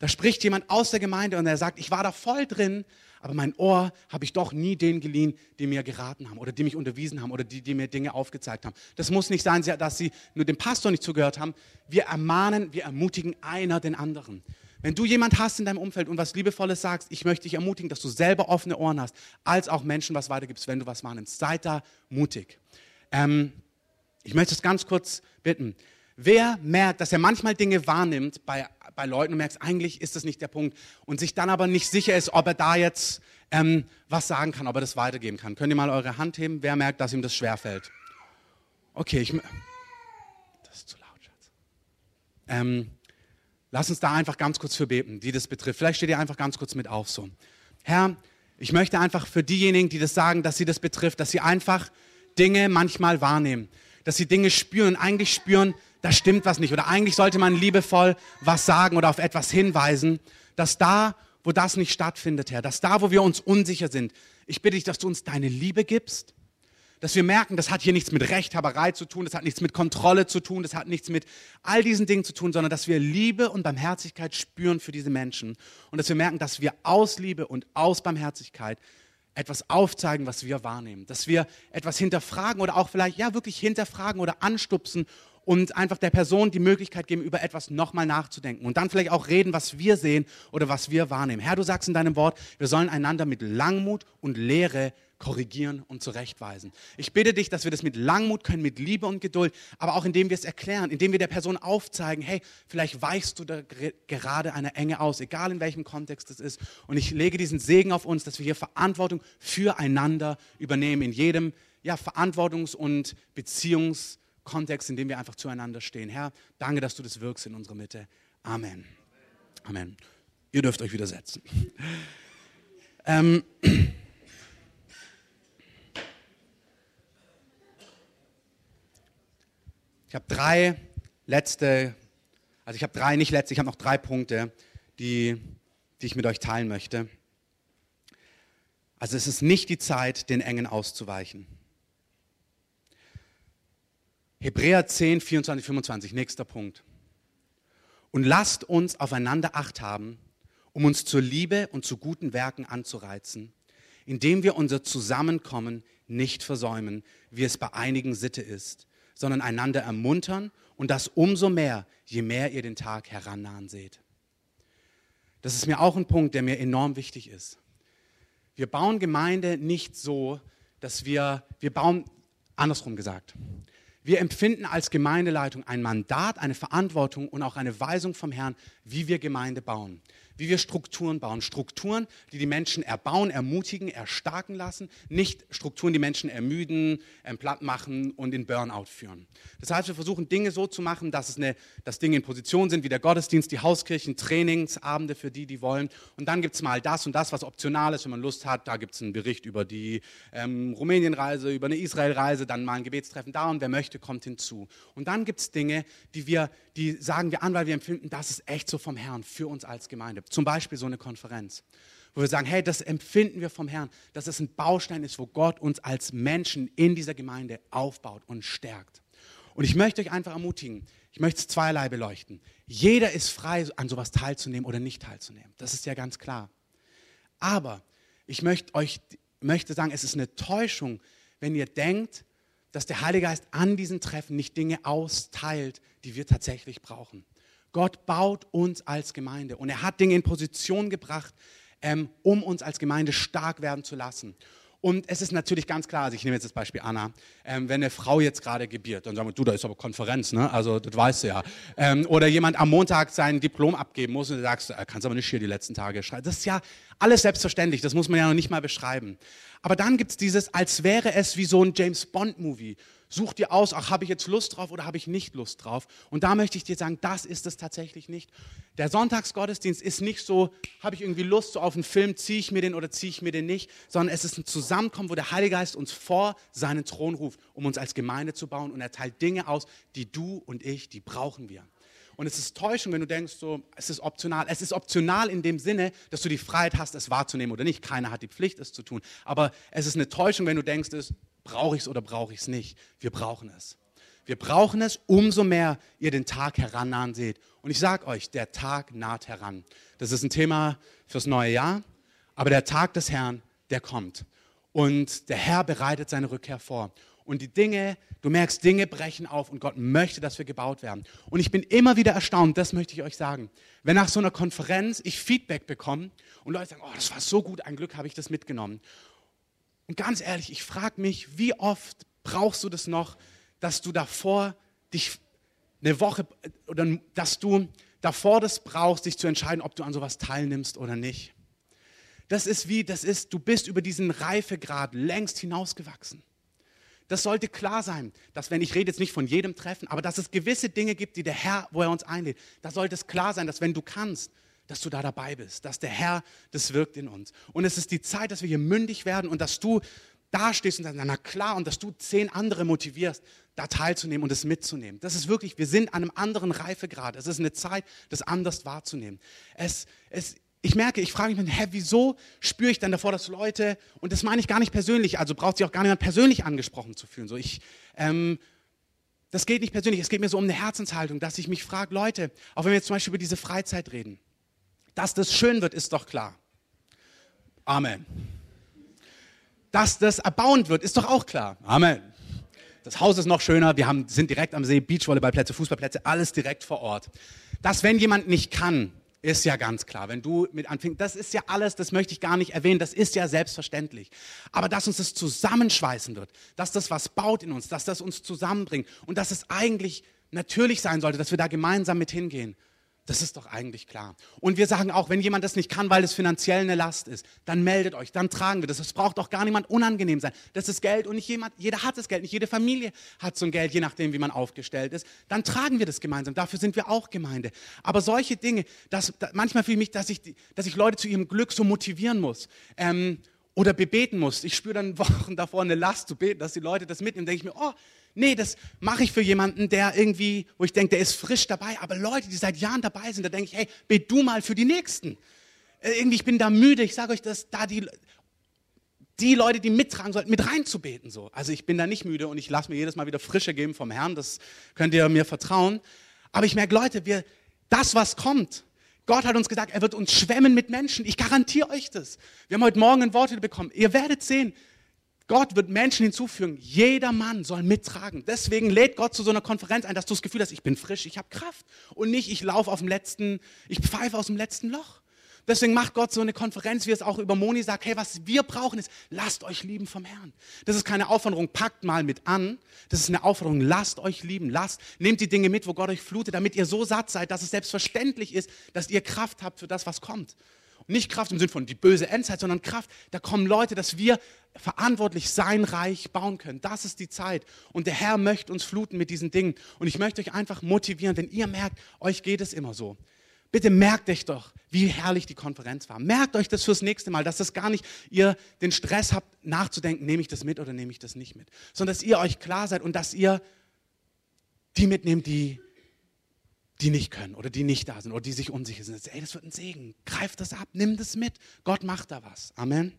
Da spricht jemand aus der Gemeinde und er sagt, ich war da voll drin, aber mein Ohr habe ich doch nie denen geliehen, die mir geraten haben oder die mich unterwiesen haben oder die, die mir Dinge aufgezeigt haben. Das muss nicht sein, dass sie nur dem Pastor nicht zugehört haben. Wir ermahnen, wir ermutigen einer den anderen. Wenn du jemand hast in deinem Umfeld und was Liebevolles sagst, ich möchte dich ermutigen, dass du selber offene Ohren hast, als auch Menschen was weitergibst, wenn du was wahrnimmst. Seid da mutig. Ähm, ich möchte es ganz kurz bitten. Wer merkt, dass er manchmal Dinge wahrnimmt bei, bei Leuten und merkt, eigentlich ist das nicht der Punkt und sich dann aber nicht sicher ist, ob er da jetzt ähm, was sagen kann, ob er das weitergeben kann. Könnt ihr mal eure Hand heben? Wer merkt, dass ihm das schwerfällt? Okay, ich. Das ist zu laut, Schatz. Ähm, lass uns da einfach ganz kurz für beten, die das betrifft. Vielleicht steht ihr einfach ganz kurz mit auf so. Herr, ich möchte einfach für diejenigen, die das sagen, dass sie das betrifft, dass sie einfach Dinge manchmal wahrnehmen dass sie Dinge spüren, eigentlich spüren, da stimmt was nicht. Oder eigentlich sollte man liebevoll was sagen oder auf etwas hinweisen, dass da, wo das nicht stattfindet, Herr, dass da, wo wir uns unsicher sind, ich bitte dich, dass du uns deine Liebe gibst, dass wir merken, das hat hier nichts mit Rechthaberei zu tun, das hat nichts mit Kontrolle zu tun, das hat nichts mit all diesen Dingen zu tun, sondern dass wir Liebe und Barmherzigkeit spüren für diese Menschen und dass wir merken, dass wir aus Liebe und aus Barmherzigkeit etwas aufzeigen, was wir wahrnehmen. Dass wir etwas hinterfragen oder auch vielleicht, ja, wirklich hinterfragen oder anstupsen und einfach der Person die Möglichkeit geben, über etwas nochmal nachzudenken und dann vielleicht auch reden, was wir sehen oder was wir wahrnehmen. Herr, du sagst in deinem Wort, wir sollen einander mit Langmut und Lehre korrigieren und zurechtweisen. Ich bitte dich, dass wir das mit Langmut können, mit Liebe und Geduld, aber auch indem wir es erklären, indem wir der Person aufzeigen, hey, vielleicht weichst du da gerade eine Enge aus, egal in welchem Kontext es ist. Und ich lege diesen Segen auf uns, dass wir hier Verantwortung füreinander übernehmen, in jedem ja, Verantwortungs- und Beziehungskontext, in dem wir einfach zueinander stehen. Herr, danke, dass du das wirkst in unserer Mitte. Amen. Amen. Ihr dürft euch wieder setzen. Ähm, Ich habe drei letzte, also ich habe drei, nicht letzte, ich habe noch drei Punkte, die, die ich mit euch teilen möchte. Also es ist nicht die Zeit, den Engen auszuweichen. Hebräer 10, 24, 25, nächster Punkt. Und lasst uns aufeinander acht haben, um uns zur Liebe und zu guten Werken anzureizen, indem wir unser Zusammenkommen nicht versäumen, wie es bei einigen Sitte ist, sondern einander ermuntern und das umso mehr, je mehr ihr den Tag herannahen seht. Das ist mir auch ein Punkt, der mir enorm wichtig ist. Wir bauen Gemeinde nicht so, dass wir, wir bauen, andersrum gesagt, wir empfinden als Gemeindeleitung ein Mandat, eine Verantwortung und auch eine Weisung vom Herrn, wie wir Gemeinde bauen wie wir Strukturen bauen. Strukturen, die die Menschen erbauen, ermutigen, erstarken lassen, nicht Strukturen, die Menschen ermüden, ähm, platt machen und in Burnout führen. Das heißt, wir versuchen Dinge so zu machen, dass, es eine, dass Dinge in Position sind, wie der Gottesdienst, die Hauskirchen, Trainingsabende für die, die wollen. Und dann gibt es mal das und das, was optional ist, wenn man Lust hat. Da gibt es einen Bericht über die ähm, Rumänienreise, über eine Israelreise, dann mal ein Gebetstreffen da und wer möchte, kommt hinzu. Und dann gibt es Dinge, die wir, die sagen wir an, weil wir empfinden, das ist echt so vom Herrn für uns als Gemeinde. Zum Beispiel so eine Konferenz, wo wir sagen, hey, das empfinden wir vom Herrn, dass es ein Baustein ist, wo Gott uns als Menschen in dieser Gemeinde aufbaut und stärkt. Und ich möchte euch einfach ermutigen, ich möchte es zweierlei beleuchten. Jeder ist frei, an sowas teilzunehmen oder nicht teilzunehmen. Das ist ja ganz klar. Aber ich möchte euch möchte sagen, es ist eine Täuschung, wenn ihr denkt, dass der Heilige Geist an diesen Treffen nicht Dinge austeilt, die wir tatsächlich brauchen. Gott baut uns als Gemeinde und er hat Dinge in Position gebracht, ähm, um uns als Gemeinde stark werden zu lassen. Und es ist natürlich ganz klar, also ich nehme jetzt das Beispiel Anna, ähm, wenn eine Frau jetzt gerade gebiert, dann sagen wir, du, da ist aber Konferenz, ne? also das weißt du ja. Ähm, oder jemand am Montag sein Diplom abgeben muss und du sagst, äh, kannst aber nicht hier die letzten Tage schreiben. Das ist ja alles selbstverständlich, das muss man ja noch nicht mal beschreiben. Aber dann gibt es dieses, als wäre es wie so ein James Bond-Movie. Such dir aus, ach, habe ich jetzt Lust drauf oder habe ich nicht Lust drauf? Und da möchte ich dir sagen, das ist es tatsächlich nicht. Der Sonntagsgottesdienst ist nicht so, habe ich irgendwie Lust so auf einen Film, ziehe ich mir den oder ziehe ich mir den nicht, sondern es ist ein Zusammenkommen, wo der Heilige Geist uns vor seinen Thron ruft, um uns als Gemeinde zu bauen und er teilt Dinge aus, die du und ich, die brauchen wir. Und es ist Täuschung, wenn du denkst, so, es ist optional. Es ist optional in dem Sinne, dass du die Freiheit hast, es wahrzunehmen oder nicht. Keiner hat die Pflicht, es zu tun. Aber es ist eine Täuschung, wenn du denkst, brauche ich es oder brauche ich es nicht. Wir brauchen es. Wir brauchen es, umso mehr ihr den Tag herannahen seht. Und ich sage euch, der Tag naht heran. Das ist ein Thema fürs neue Jahr. Aber der Tag des Herrn, der kommt. Und der Herr bereitet seine Rückkehr vor und die Dinge, du merkst, Dinge brechen auf und Gott möchte, dass wir gebaut werden. Und ich bin immer wieder erstaunt, das möchte ich euch sagen, wenn nach so einer Konferenz ich Feedback bekomme und Leute sagen, oh, das war so gut, ein Glück habe ich das mitgenommen. Und ganz ehrlich, ich frage mich, wie oft brauchst du das noch, dass du davor dich eine Woche oder dass du davor das brauchst, dich zu entscheiden, ob du an sowas teilnimmst oder nicht. Das ist wie, das ist, du bist über diesen Reifegrad längst hinausgewachsen. Das sollte klar sein, dass wenn ich rede jetzt nicht von jedem Treffen, aber dass es gewisse Dinge gibt, die der Herr, wo er uns einlädt, da sollte es klar sein, dass wenn du kannst, dass du da dabei bist, dass der Herr das wirkt in uns. Und es ist die Zeit, dass wir hier mündig werden und dass du da stehst und sagst, na klar, und dass du zehn andere motivierst, da teilzunehmen und es mitzunehmen. Das ist wirklich, wir sind an einem anderen Reifegrad. Es ist eine Zeit, das anders wahrzunehmen. Es, es, ich merke, ich frage mich, hä, wieso spüre ich dann davor, dass Leute, und das meine ich gar nicht persönlich, also braucht sich auch gar niemand persönlich angesprochen zu fühlen. So ich, ähm, das geht nicht persönlich, es geht mir so um eine Herzenshaltung, dass ich mich frage, Leute, auch wenn wir jetzt zum Beispiel über diese Freizeit reden, dass das schön wird, ist doch klar. Amen. Dass das erbauend wird, ist doch auch klar. Amen. Das Haus ist noch schöner, wir haben, sind direkt am See, Beachvolleyballplätze, Fußballplätze, alles direkt vor Ort. Dass wenn jemand nicht kann, ist ja ganz klar. Wenn du mit anfängst, das ist ja alles, das möchte ich gar nicht erwähnen, das ist ja selbstverständlich. Aber dass uns das zusammenschweißen wird, dass das was baut in uns, dass das uns zusammenbringt und dass es eigentlich natürlich sein sollte, dass wir da gemeinsam mit hingehen, das ist doch eigentlich klar. Und wir sagen auch, wenn jemand das nicht kann, weil es finanziell eine Last ist, dann meldet euch, dann tragen wir das. Es braucht doch gar niemand unangenehm sein. Das ist Geld und nicht jemand, jeder hat das Geld, nicht jede Familie hat so ein Geld, je nachdem, wie man aufgestellt ist. Dann tragen wir das gemeinsam. Dafür sind wir auch Gemeinde. Aber solche Dinge, dass, manchmal fühle ich mich, dass ich, dass ich Leute zu ihrem Glück so motivieren muss. Ähm, oder bebeten muss. Ich spüre dann Wochen davor eine Last zu beten, dass die Leute das mitnehmen. denke ich mir, oh, nee, das mache ich für jemanden, der irgendwie, wo ich denke, der ist frisch dabei. Aber Leute, die seit Jahren dabei sind, da denke ich, hey, bet du mal für die Nächsten. Äh, irgendwie, ich bin da müde. Ich sage euch, dass da die, die Leute, die mittragen sollten, mit reinzubeten. So. Also ich bin da nicht müde und ich lasse mir jedes Mal wieder Frische geben vom Herrn. Das könnt ihr mir vertrauen. Aber ich merke, Leute, wir, das, was kommt, Gott hat uns gesagt, er wird uns schwemmen mit Menschen. Ich garantiere euch das. Wir haben heute Morgen ein Wort bekommen. Ihr werdet sehen, Gott wird Menschen hinzufügen. Jeder Mann soll mittragen. Deswegen lädt Gott zu so einer Konferenz ein, dass du das Gefühl hast, ich bin frisch, ich habe Kraft. Und nicht, ich laufe auf dem letzten, ich pfeife aus dem letzten Loch. Deswegen macht Gott so eine Konferenz, wie es auch über Moni sagt, hey, was wir brauchen ist, lasst euch lieben vom Herrn. Das ist keine Aufforderung, packt mal mit an. Das ist eine Aufforderung, lasst euch lieben, lasst, nehmt die Dinge mit, wo Gott euch flutet, damit ihr so satt seid, dass es selbstverständlich ist, dass ihr Kraft habt für das, was kommt. Nicht Kraft im Sinne von die böse Endzeit, sondern Kraft, da kommen Leute, dass wir verantwortlich sein Reich bauen können. Das ist die Zeit. Und der Herr möchte uns fluten mit diesen Dingen. Und ich möchte euch einfach motivieren, wenn ihr merkt, euch geht es immer so. Bitte merkt euch doch, wie herrlich die Konferenz war. Merkt euch das fürs nächste Mal, dass das gar nicht ihr den Stress habt, nachzudenken, nehme ich das mit oder nehme ich das nicht mit, sondern dass ihr euch klar seid und dass ihr die mitnehmt, die, die nicht können oder die nicht da sind oder die sich unsicher sind. Ey, das wird ein Segen. Greift das ab, nimm das mit. Gott macht da was. Amen.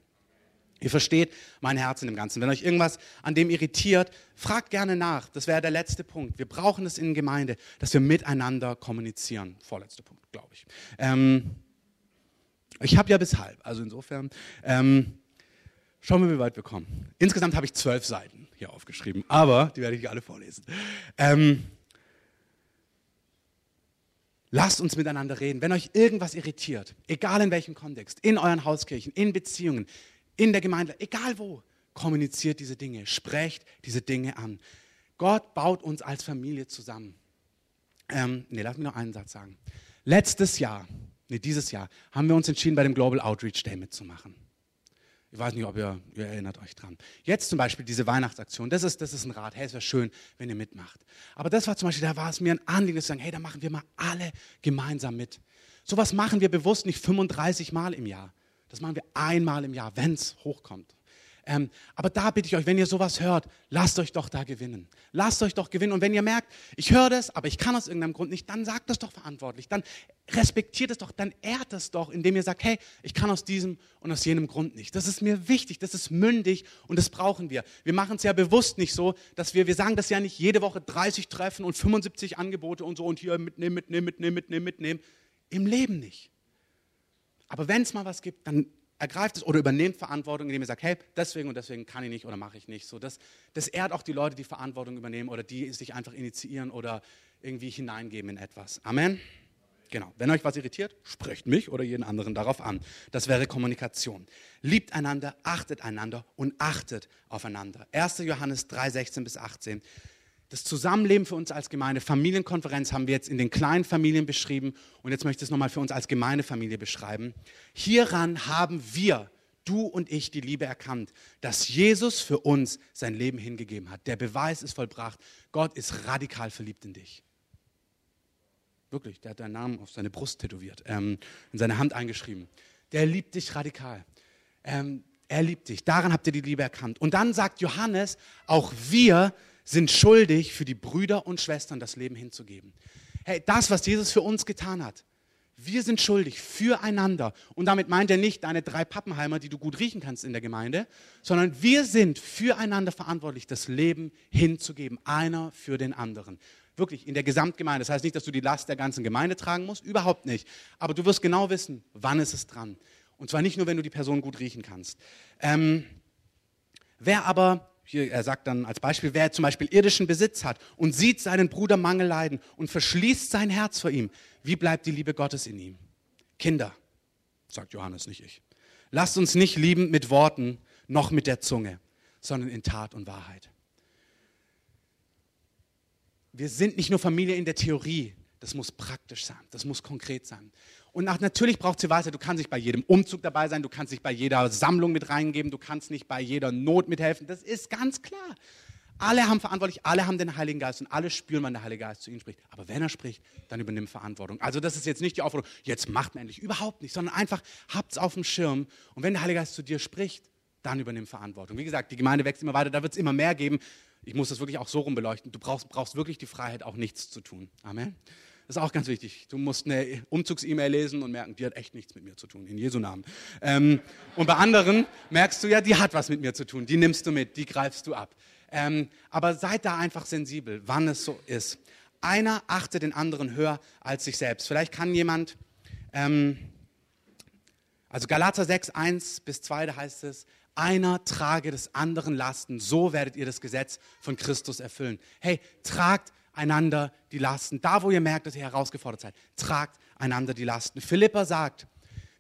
Ihr versteht mein Herz in dem Ganzen. Wenn euch irgendwas an dem irritiert, fragt gerne nach. Das wäre der letzte Punkt. Wir brauchen es in Gemeinde, dass wir miteinander kommunizieren. Vorletzter Punkt, glaube ich. Ähm, ich habe ja bis halb, also insofern. Ähm, schauen wir, wie weit wir kommen. Insgesamt habe ich zwölf Seiten hier aufgeschrieben, aber die werde ich alle vorlesen. Ähm, Lasst uns miteinander reden. Wenn euch irgendwas irritiert, egal in welchem Kontext, in euren Hauskirchen, in Beziehungen, in der Gemeinde, egal wo, kommuniziert diese Dinge, sprecht diese Dinge an. Gott baut uns als Familie zusammen. Ähm, ne, lass mich noch einen Satz sagen. Letztes Jahr, nee, dieses Jahr, haben wir uns entschieden, bei dem Global Outreach Day mitzumachen. Ich weiß nicht, ob ihr, ihr erinnert euch dran. Jetzt zum Beispiel diese Weihnachtsaktion, das ist, das ist ein Rat. Hey, es wäre schön, wenn ihr mitmacht. Aber das war zum Beispiel, da war es mir ein Anliegen zu sagen, hey, da machen wir mal alle gemeinsam mit. Sowas machen wir bewusst nicht 35 Mal im Jahr. Das machen wir einmal im Jahr, wenn es hochkommt. Ähm, aber da bitte ich euch, wenn ihr sowas hört, lasst euch doch da gewinnen. Lasst euch doch gewinnen. Und wenn ihr merkt, ich höre das, aber ich kann aus irgendeinem Grund nicht, dann sagt das doch verantwortlich. Dann respektiert es doch, dann ehrt es doch, indem ihr sagt, hey, ich kann aus diesem und aus jenem Grund nicht. Das ist mir wichtig, das ist mündig und das brauchen wir. Wir machen es ja bewusst nicht so, dass wir, wir sagen das ja nicht jede Woche 30 Treffen und 75 Angebote und so und hier mitnehmen, mitnehmen, mitnehmen, mitnehmen, mitnehmen. Im Leben nicht. Aber wenn es mal was gibt, dann ergreift es oder übernehmt Verantwortung, indem ihr sagt, hey, deswegen und deswegen kann ich nicht oder mache ich nicht. So, das, das ehrt auch die Leute, die Verantwortung übernehmen oder die sich einfach initiieren oder irgendwie hineingeben in etwas. Amen. Genau. Wenn euch was irritiert, sprecht mich oder jeden anderen darauf an. Das wäre Kommunikation. Liebt einander, achtet einander und achtet aufeinander. 1. Johannes 3, 16 bis 18 das Zusammenleben für uns als Gemeinde, Familienkonferenz haben wir jetzt in den kleinen Familien beschrieben und jetzt möchte ich es nochmal für uns als Gemeindefamilie beschreiben. Hieran haben wir, du und ich, die Liebe erkannt, dass Jesus für uns sein Leben hingegeben hat. Der Beweis ist vollbracht. Gott ist radikal verliebt in dich. Wirklich, der hat deinen Namen auf seine Brust tätowiert, ähm, in seine Hand eingeschrieben. Der liebt dich radikal. Ähm, er liebt dich. Daran habt ihr die Liebe erkannt. Und dann sagt Johannes, auch wir sind schuldig, für die Brüder und Schwestern das Leben hinzugeben. Hey, das, was Jesus für uns getan hat, wir sind schuldig füreinander. Und damit meint er nicht deine drei Pappenheimer, die du gut riechen kannst in der Gemeinde, sondern wir sind füreinander verantwortlich, das Leben hinzugeben, einer für den anderen. Wirklich in der Gesamtgemeinde. Das heißt nicht, dass du die Last der ganzen Gemeinde tragen musst, überhaupt nicht. Aber du wirst genau wissen, wann ist es dran. Und zwar nicht nur, wenn du die Person gut riechen kannst. Ähm, wer aber hier, er sagt dann als Beispiel, wer zum Beispiel irdischen Besitz hat und sieht seinen Bruder Mangel leiden und verschließt sein Herz vor ihm, wie bleibt die Liebe Gottes in ihm? Kinder, sagt Johannes, nicht ich. Lasst uns nicht lieben mit Worten noch mit der Zunge, sondern in Tat und Wahrheit. Wir sind nicht nur Familie in der Theorie, das muss praktisch sein, das muss konkret sein. Und nach, natürlich braucht sie weiter. Du kannst nicht bei jedem Umzug dabei sein, du kannst nicht bei jeder Sammlung mit reingeben, du kannst nicht bei jeder Not mithelfen. Das ist ganz klar. Alle haben verantwortlich, alle haben den Heiligen Geist und alle spüren, wann der Heilige Geist zu ihnen spricht. Aber wenn er spricht, dann übernimm Verantwortung. Also das ist jetzt nicht die Aufforderung, jetzt macht man endlich, überhaupt nicht, sondern einfach habt es auf dem Schirm und wenn der Heilige Geist zu dir spricht, dann übernimm Verantwortung. Wie gesagt, die Gemeinde wächst immer weiter, da wird es immer mehr geben. Ich muss das wirklich auch so rum beleuchten. Du brauchst, brauchst wirklich die Freiheit, auch nichts zu tun. Amen. Das ist auch ganz wichtig. Du musst eine Umzugs-E-Mail lesen und merken, die hat echt nichts mit mir zu tun, in Jesu Namen. Ähm, und bei anderen merkst du ja, die hat was mit mir zu tun. Die nimmst du mit, die greifst du ab. Ähm, aber seid da einfach sensibel, wann es so ist. Einer achtet den anderen höher als sich selbst. Vielleicht kann jemand Ähm, also Galater 6, 1 bis 2, da heißt es, einer trage des anderen Lasten, so werdet ihr das Gesetz von Christus erfüllen. Hey, tragt einander die Lasten. Da, wo ihr merkt, dass ihr herausgefordert seid, tragt einander die Lasten. Philippa sagt,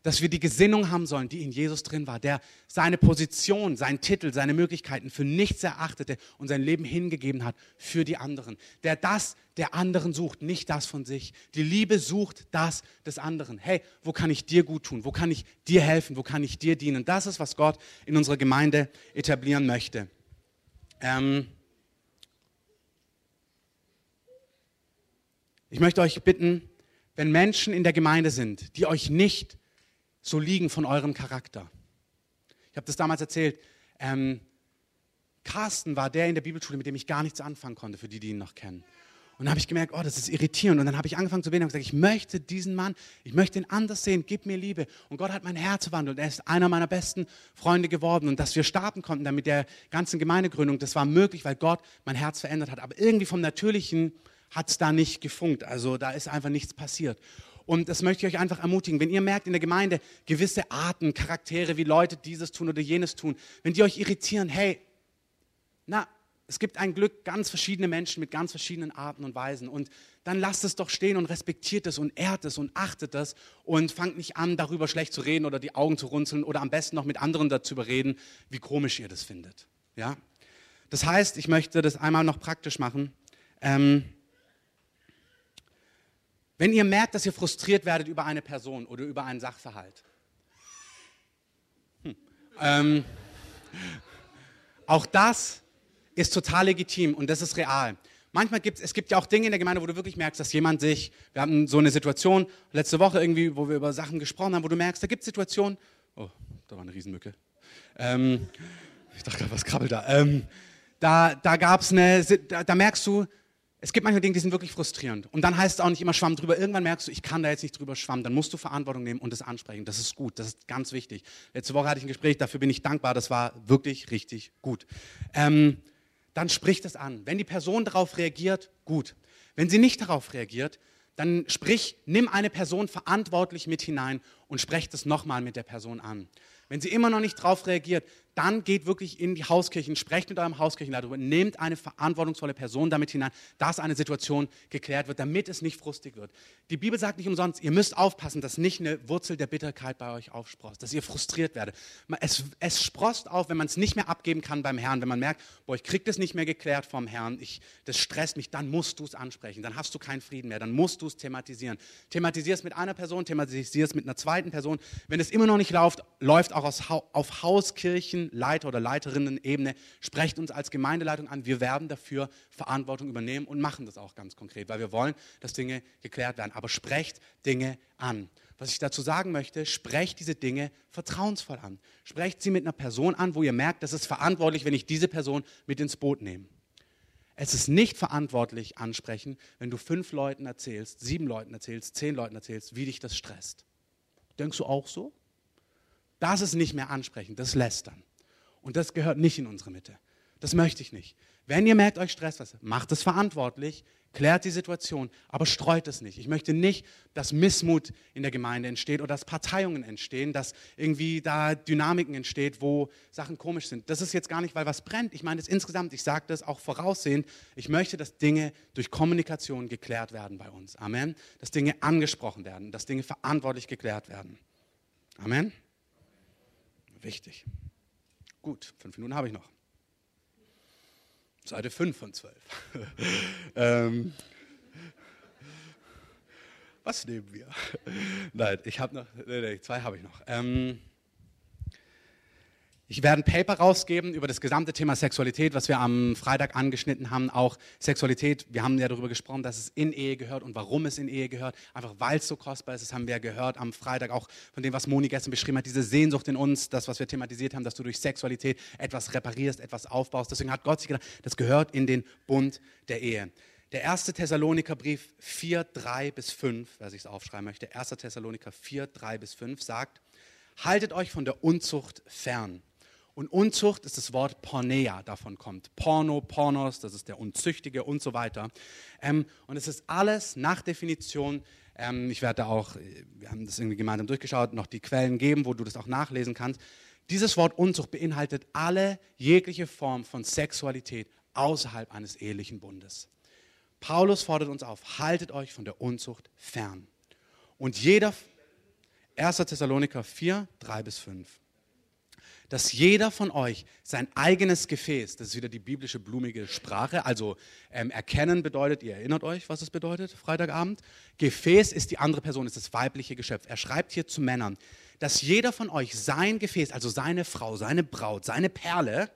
dass wir die Gesinnung haben sollen, die in Jesus drin war, der seine Position, seinen Titel, seine Möglichkeiten für nichts erachtete und sein Leben hingegeben hat für die anderen. Der das der anderen sucht, nicht das von sich. Die Liebe sucht das des anderen. Hey, wo kann ich dir gut tun? Wo kann ich dir helfen? Wo kann ich dir dienen? Das ist, was Gott in unserer Gemeinde etablieren möchte. Ähm ich möchte euch bitten, wenn Menschen in der Gemeinde sind, die euch nicht so liegen von eurem Charakter. Ich habe das damals erzählt. Ähm, Carsten war der in der Bibelschule, mit dem ich gar nichts anfangen konnte, für die, die ihn noch kennen. Und dann habe ich gemerkt, oh, das ist irritierend. Und dann habe ich angefangen zu beten und gesagt, ich möchte diesen Mann, ich möchte ihn anders sehen, gib mir Liebe. Und Gott hat mein Herz verwandelt. Er ist einer meiner besten Freunde geworden. Und dass wir starten konnten dann mit der ganzen Gemeindegründung, das war möglich, weil Gott mein Herz verändert hat. Aber irgendwie vom Natürlichen hat es da nicht gefunkt. Also da ist einfach nichts passiert. Und das möchte ich euch einfach ermutigen. Wenn ihr merkt in der Gemeinde gewisse Arten, Charaktere, wie Leute dieses tun oder jenes tun, wenn die euch irritieren, hey, na, es gibt ein Glück ganz verschiedene Menschen mit ganz verschiedenen Arten und Weisen. Und dann lasst es doch stehen und respektiert es und ehrt es und achtet es und fangt nicht an, darüber schlecht zu reden oder die Augen zu runzeln oder am besten noch mit anderen dazu überreden, wie komisch ihr das findet. Ja? Das heißt, ich möchte das einmal noch praktisch machen. Ähm, wenn ihr merkt, dass ihr frustriert werdet über eine Person oder über einen Sachverhalt, hm. ähm, auch das ist total legitim und das ist real. Manchmal gibt es, gibt ja auch Dinge in der Gemeinde, wo du wirklich merkst, dass jemand sich, wir hatten so eine Situation letzte Woche irgendwie, wo wir über Sachen gesprochen haben, wo du merkst, da gibt es Situationen, oh, da war eine Riesenmücke. Ähm, ich dachte gerade, was krabbelt da? Ähm, da da gab es eine, da, da merkst du, es gibt manche Dinge, die sind wirklich frustrierend. Und dann heißt es auch nicht immer Schwamm drüber. Irgendwann merkst du, ich kann da jetzt nicht drüber schwammen. Dann musst du Verantwortung nehmen und das ansprechen. Das ist gut, das ist ganz wichtig. Letzte Woche hatte ich ein Gespräch, dafür bin ich dankbar. Das war wirklich richtig gut. Ähm, dann sprich das an. Wenn die Person darauf reagiert, gut. Wenn sie nicht darauf reagiert, dann sprich, nimm eine Person verantwortlich mit hinein und sprech das nochmal mit der Person an. Wenn sie immer noch nicht darauf reagiert, dann geht wirklich in die Hauskirchen, sprecht mit eurem Hauskirchenleiter darüber, nehmt eine verantwortungsvolle Person damit hinein, dass eine Situation geklärt wird, damit es nicht frustig wird. Die Bibel sagt nicht umsonst, ihr müsst aufpassen, dass nicht eine Wurzel der Bitterkeit bei euch aufsprost, dass ihr frustriert werdet. Es, es sprost auf, wenn man es nicht mehr abgeben kann beim Herrn, wenn man merkt, boah, ich kriege das nicht mehr geklärt vom Herrn, ich, das stresst mich, dann musst du es ansprechen, dann hast du keinen Frieden mehr, dann musst du es thematisieren. Thematisierst es mit einer Person, thematisierst es mit einer zweiten Person. Wenn es immer noch nicht läuft, läuft auch auf Hauskirchen Leiter oder Leiterinnen-Ebene, sprecht uns als Gemeindeleitung an. Wir werden dafür Verantwortung übernehmen und machen das auch ganz konkret, weil wir wollen, dass Dinge geklärt werden. Aber sprecht Dinge an. Was ich dazu sagen möchte, sprecht diese Dinge vertrauensvoll an. Sprecht sie mit einer Person an, wo ihr merkt, das ist verantwortlich, wenn ich diese Person mit ins Boot nehme. Es ist nicht verantwortlich ansprechen, wenn du fünf Leuten erzählst, sieben Leuten erzählst, zehn Leuten erzählst, wie dich das stresst. Denkst du auch so? Das ist nicht mehr ansprechen, das lästern. Und das gehört nicht in unsere Mitte. Das möchte ich nicht. Wenn ihr merkt, euch Stress was, macht es verantwortlich, klärt die Situation, aber streut es nicht. Ich möchte nicht, dass Missmut in der Gemeinde entsteht oder dass Parteiungen entstehen, dass irgendwie da Dynamiken entsteht, wo Sachen komisch sind. Das ist jetzt gar nicht, weil was brennt. Ich meine es insgesamt, ich sage das auch voraussehend. Ich möchte, dass Dinge durch Kommunikation geklärt werden bei uns. Amen. Dass Dinge angesprochen werden, dass Dinge verantwortlich geklärt werden. Amen. Wichtig. Gut, fünf Minuten habe ich noch. Seite 5 von 12. ähm, was nehmen wir? Nein, ich habe noch, nee, nee, zwei habe ich noch. Ähm, ich werde ein Paper rausgeben über das gesamte Thema Sexualität, was wir am Freitag angeschnitten haben. Auch Sexualität, wir haben ja darüber gesprochen, dass es in Ehe gehört und warum es in Ehe gehört. Einfach weil es so kostbar ist, das haben wir gehört am Freitag auch von dem, was Moni gestern beschrieben hat. Diese Sehnsucht in uns, das, was wir thematisiert haben, dass du durch Sexualität etwas reparierst, etwas aufbaust. Deswegen hat Gott sich gedacht, das gehört in den Bund der Ehe. Der erste Thessalonikerbrief 4, 3 bis 5, wer sich es aufschreiben möchte, 1. Thessaloniker 4, 3 bis 5 sagt, haltet euch von der Unzucht fern. Und Unzucht ist das Wort Pornea, davon kommt. Porno, Pornos, das ist der Unzüchtige und so weiter. Ähm, und es ist alles nach Definition Ähm, ich werde da auch, wir haben das irgendwie gemeinsam durchgeschaut, noch die Quellen geben, wo du das auch nachlesen kannst. Dieses Wort Unzucht beinhaltet alle jegliche Form von Sexualität außerhalb eines ehelichen Bundes. Paulus fordert uns auf, haltet euch von der Unzucht fern. Und jeder, 1. Thessaloniker 4, 3 bis 5 dass jeder von euch sein eigenes Gefäß, das ist wieder die biblische blumige Sprache, also ähm, erkennen bedeutet, ihr erinnert euch, was es bedeutet, Freitagabend. Gefäß ist die andere Person, ist das weibliche Geschöpf. Er schreibt hier zu Männern, dass jeder von euch sein Gefäß, also seine Frau, seine Braut, seine Perle,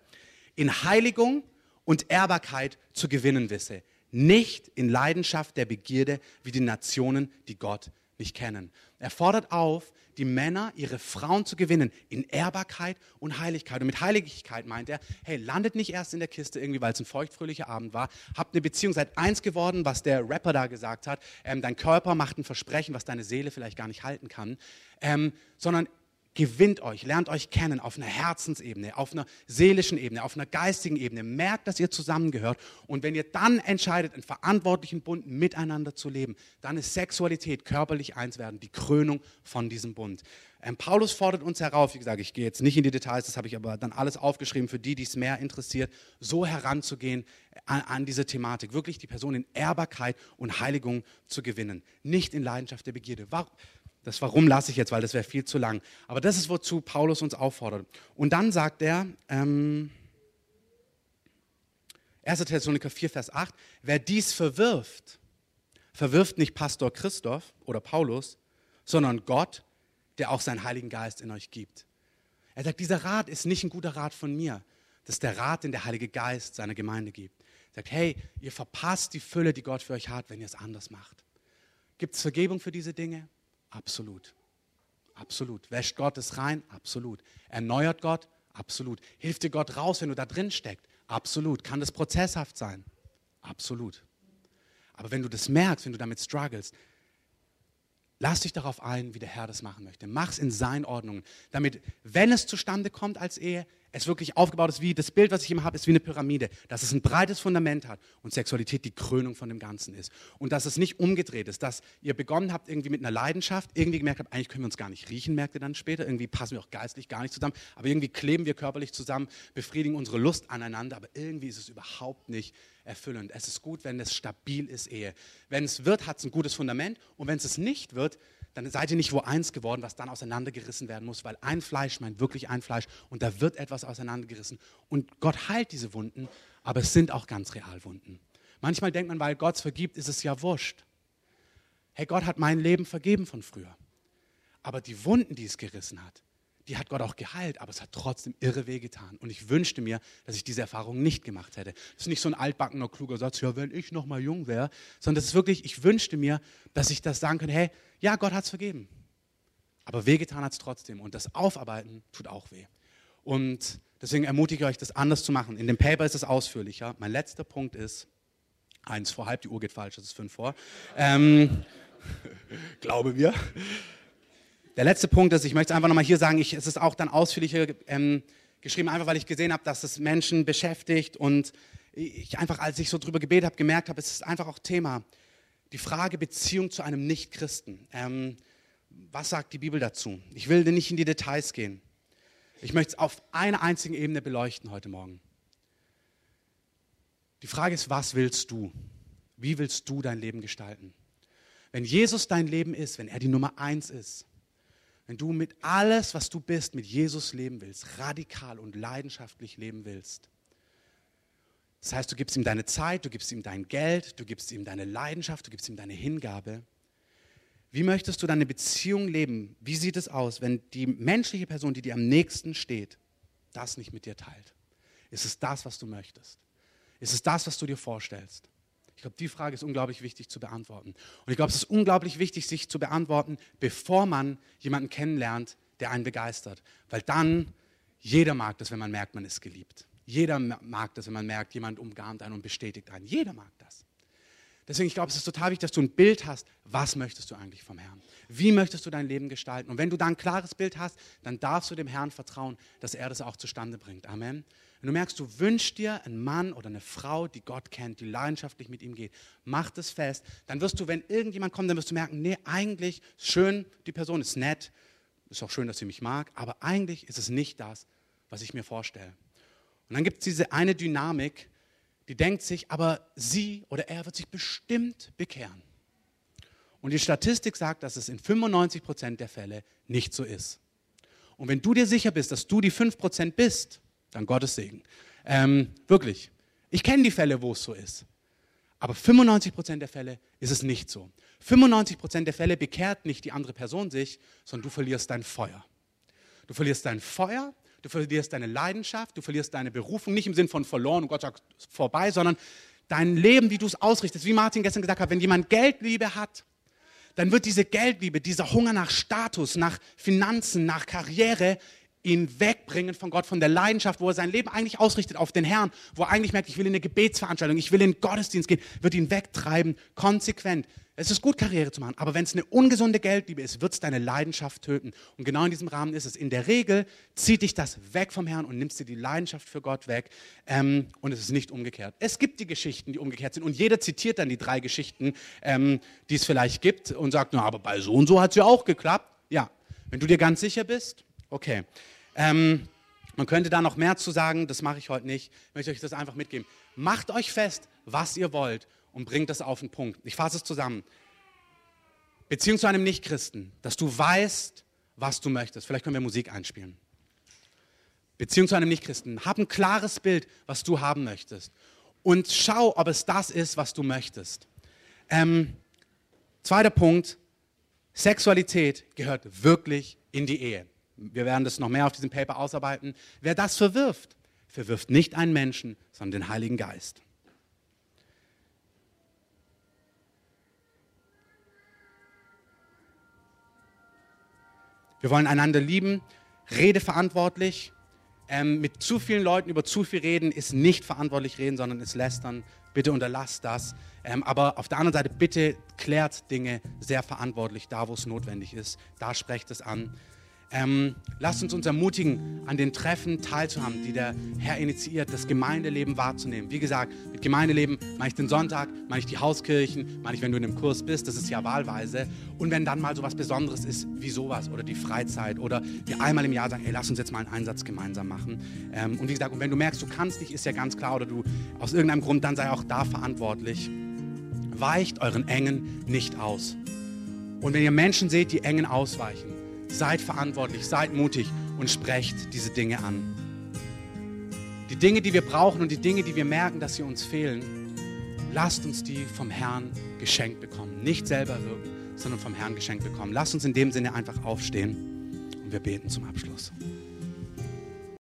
in Heiligung und Ehrbarkeit zu gewinnen wisse. Nicht in Leidenschaft der Begierde wie die Nationen, die Gott nicht kennen. Er fordert auf, die Männer, ihre Frauen zu gewinnen in Ehrbarkeit und Heiligkeit. Und mit Heiligkeit meint er, hey, landet nicht erst in der Kiste irgendwie, weil es ein feuchtfröhlicher Abend war, habt eine Beziehung, seid eins geworden, was der Rapper da gesagt hat. Ähm, dein Körper macht ein Versprechen, was deine Seele vielleicht gar nicht halten kann. Ähm, sondern gewinnt euch, lernt euch kennen auf einer Herzensebene, auf einer seelischen Ebene, auf einer geistigen Ebene. Merkt, dass ihr zusammengehört. Und wenn ihr dann entscheidet, in verantwortlichen Bund miteinander zu leben, dann ist Sexualität, körperlich eins werden, die Krönung von diesem Bund. Ähm, Paulus fordert uns herauf, wie gesagt, ich gehe jetzt nicht in die Details, das habe ich aber dann alles aufgeschrieben für die, die es mehr interessiert, so heranzugehen an, an diese Thematik, wirklich die Person in Ehrbarkeit und Heiligung zu gewinnen, nicht in Leidenschaft der Begierde. Warum? Das Warum lasse ich jetzt, weil das wäre viel zu lang. Aber das ist, wozu Paulus uns auffordert. Und dann sagt er, ähm, 1. Thessaloniker 4, Vers 8, wer dies verwirft, verwirft nicht Pastor Christoph oder Paulus, sondern Gott, der auch seinen Heiligen Geist in euch gibt. Er sagt, dieser Rat ist nicht ein guter Rat von mir. Das ist der Rat, den der Heilige Geist seiner Gemeinde gibt. Er sagt, hey, ihr verpasst die Fülle, die Gott für euch hat, wenn ihr es anders macht. Gibt es Vergebung für diese Dinge? Absolut. Absolut. Wäscht Gott es rein? Absolut. Erneuert Gott? Absolut. Hilft dir Gott raus, wenn du da drin steckst? Absolut. Kann das prozesshaft sein? Absolut. Aber wenn du das merkst, wenn du damit struggles, lass dich darauf ein, wie der Herr das machen möchte. Mach es in seinen Ordnungen, damit, wenn es zustande kommt als Ehe, es wirklich aufgebaut ist, wie das Bild, was ich immer habe, ist wie eine Pyramide, dass es ein breites Fundament hat und Sexualität die Krönung von dem Ganzen ist. Und dass es nicht umgedreht ist, dass ihr begonnen habt irgendwie mit einer Leidenschaft, irgendwie gemerkt habt, eigentlich können wir uns gar nicht riechen, merkt ihr dann später, irgendwie passen wir auch geistlich gar nicht zusammen, aber irgendwie kleben wir körperlich zusammen, befriedigen unsere Lust aneinander, aber irgendwie ist es überhaupt nicht erfüllend. Es ist gut, wenn es stabil ist, Ehe. Wenn es wird, hat es ein gutes Fundament und wenn es es nicht wird, dann seid ihr nicht wo eins geworden, was dann auseinandergerissen werden muss, weil ein Fleisch meint wirklich ein Fleisch und da wird etwas auseinandergerissen. Und Gott heilt diese Wunden, aber es sind auch ganz real Wunden. Manchmal denkt man, weil Gott es vergibt, ist es ja wurscht. Hey, Gott hat mein Leben vergeben von früher. Aber die Wunden, die es gerissen hat, die hat Gott auch geheilt, aber es hat trotzdem irre weh getan. Und ich wünschte mir, dass ich diese Erfahrung nicht gemacht hätte. Das ist nicht so ein altbackener, kluger Satz, ja, wenn ich noch mal jung wäre, sondern das ist wirklich, ich wünschte mir, dass ich das sagen könnte, hey, ja, Gott hat es vergeben. Aber wehgetan hat es trotzdem. Und das Aufarbeiten tut auch weh. Und deswegen ermutige ich euch, das anders zu machen. In dem Paper ist es ausführlicher. Mein letzter Punkt ist, eins vor halb, die Uhr geht falsch, das ist fünf vor. Ähm, glaube mir. Der letzte Punkt ist, ich möchte einfach nochmal hier sagen, ich, es ist auch dann ausführlicher ähm, geschrieben, einfach weil ich gesehen habe, dass es Menschen beschäftigt und ich einfach, als ich so drüber gebetet habe, gemerkt habe, es ist einfach auch Thema. Die Frage Beziehung zu einem Nichtchristen. Ähm, was sagt die Bibel dazu? Ich will nicht in die Details gehen. Ich möchte es auf einer einzigen Ebene beleuchten heute Morgen. Die Frage ist, was willst du? Wie willst du dein Leben gestalten? Wenn Jesus dein Leben ist, wenn er die Nummer eins ist, wenn du mit alles, was du bist, mit Jesus leben willst, radikal und leidenschaftlich leben willst. Das heißt, du gibst ihm deine Zeit, du gibst ihm dein Geld, du gibst ihm deine Leidenschaft, du gibst ihm deine Hingabe. Wie möchtest du deine Beziehung leben? Wie sieht es aus, wenn die menschliche Person, die dir am nächsten steht, das nicht mit dir teilt? Ist es das, was du möchtest? Ist es das, was du dir vorstellst? Ich glaube, die Frage ist unglaublich wichtig zu beantworten. Und ich glaube, es ist unglaublich wichtig, sich zu beantworten, bevor man jemanden kennenlernt, der einen begeistert. Weil dann, jeder mag das, wenn man merkt, man ist geliebt. Jeder mag das, wenn man merkt, jemand umgarnt einen und bestätigt einen. Jeder mag das. Deswegen, ich glaube, es ist total wichtig, dass du ein Bild hast, was möchtest du eigentlich vom Herrn? Wie möchtest du dein Leben gestalten? Und wenn du da ein klares Bild hast, dann darfst du dem Herrn vertrauen, dass er das auch zustande bringt. Amen. Wenn du merkst, du wünschst dir einen Mann oder eine Frau, die Gott kennt, die leidenschaftlich mit ihm geht, mach das fest. Dann wirst du, wenn irgendjemand kommt, dann wirst du merken, nee, eigentlich schön, die Person ist nett, ist auch schön, dass sie mich mag, aber eigentlich ist es nicht das, was ich mir vorstelle. Und dann gibt es diese eine Dynamik, die denkt sich, aber sie oder er wird sich bestimmt bekehren. Und die Statistik sagt, dass es in 95 Prozent der Fälle nicht so ist. Und wenn du dir sicher bist, dass du die 5 Prozent bist, dann Gottes Segen. Ähm, wirklich. Ich kenne die Fälle, wo es so ist. Aber 95 Prozent der Fälle ist es nicht so. 95 Prozent der Fälle bekehrt nicht die andere Person sich, sondern du verlierst dein Feuer. Du verlierst dein Feuer, du verlierst deine Leidenschaft, du verlierst deine Berufung, nicht im Sinn von verloren und Gott sagt vorbei, sondern dein Leben, wie du es ausrichtest. Wie Martin gestern gesagt hat, wenn jemand Geldliebe hat, dann wird diese Geldliebe, dieser Hunger nach Status, nach Finanzen, nach Karriere ihn wegbringen von Gott, von der Leidenschaft, wo er sein Leben eigentlich ausrichtet auf den Herrn, wo er eigentlich merkt, ich will in eine Gebetsveranstaltung, ich will in den Gottesdienst gehen, wird ihn wegtreiben, konsequent. Es ist gut, Karriere zu machen, aber wenn es eine ungesunde Geldliebe ist, wird es deine Leidenschaft töten. Und genau in diesem Rahmen ist es. In der Regel zieht dich das weg vom Herrn und nimmst dir die Leidenschaft für Gott weg. Ähm, und es ist nicht umgekehrt. Es gibt die Geschichten, die umgekehrt sind. Und jeder zitiert dann die drei Geschichten, ähm, die es vielleicht gibt und sagt, na, aber bei so und so hat es ja auch geklappt. Ja, wenn du dir ganz sicher bist, okay. Ähm, man könnte da noch mehr zu sagen, das mache ich heute nicht. Ich möchte euch das einfach mitgeben. Macht euch fest, was ihr wollt und bringt das auf den Punkt. Ich fasse es zusammen. Beziehung zu einem Nichtchristen, dass du weißt, was du möchtest. Vielleicht können wir Musik einspielen. Beziehung zu einem Nichtchristen. Hab ein klares Bild, was du haben möchtest. Und schau, ob es das ist, was du möchtest. Ähm, zweiter Punkt. Sexualität gehört wirklich in die Ehe. Wir werden das noch mehr auf diesem Paper ausarbeiten. Wer das verwirft, verwirft nicht einen Menschen, sondern den Heiligen Geist. Wir wollen einander lieben, rede verantwortlich. Ähm, mit zu vielen Leuten über zu viel reden ist nicht verantwortlich reden, sondern ist lästern. Bitte unterlasst das. Ähm, aber auf der anderen Seite, bitte klärt Dinge sehr verantwortlich, da wo es notwendig ist. Da sprecht es an. Ähm, lasst uns uns ermutigen, an den Treffen teilzuhaben, die der Herr initiiert, das Gemeindeleben wahrzunehmen. Wie gesagt, mit Gemeindeleben meine ich den Sonntag, meine ich die Hauskirchen, meine ich, wenn du in einem Kurs bist, das ist ja wahlweise. Und wenn dann mal so was Besonderes ist, wie sowas oder die Freizeit oder wir einmal im Jahr sagen, hey, lass uns jetzt mal einen Einsatz gemeinsam machen. Ähm, und wie gesagt, und wenn du merkst, du kannst nicht, ist ja ganz klar, oder du aus irgendeinem Grund, dann sei auch da verantwortlich. Weicht euren Engen nicht aus. Und wenn ihr Menschen seht, die Engen ausweichen, Seid verantwortlich, seid mutig und sprecht diese Dinge an. Die Dinge, die wir brauchen und die Dinge, die wir merken, dass sie uns fehlen, lasst uns die vom Herrn geschenkt bekommen. Nicht selber wirken, sondern vom Herrn geschenkt bekommen. Lasst uns in dem Sinne einfach aufstehen und wir beten zum Abschluss.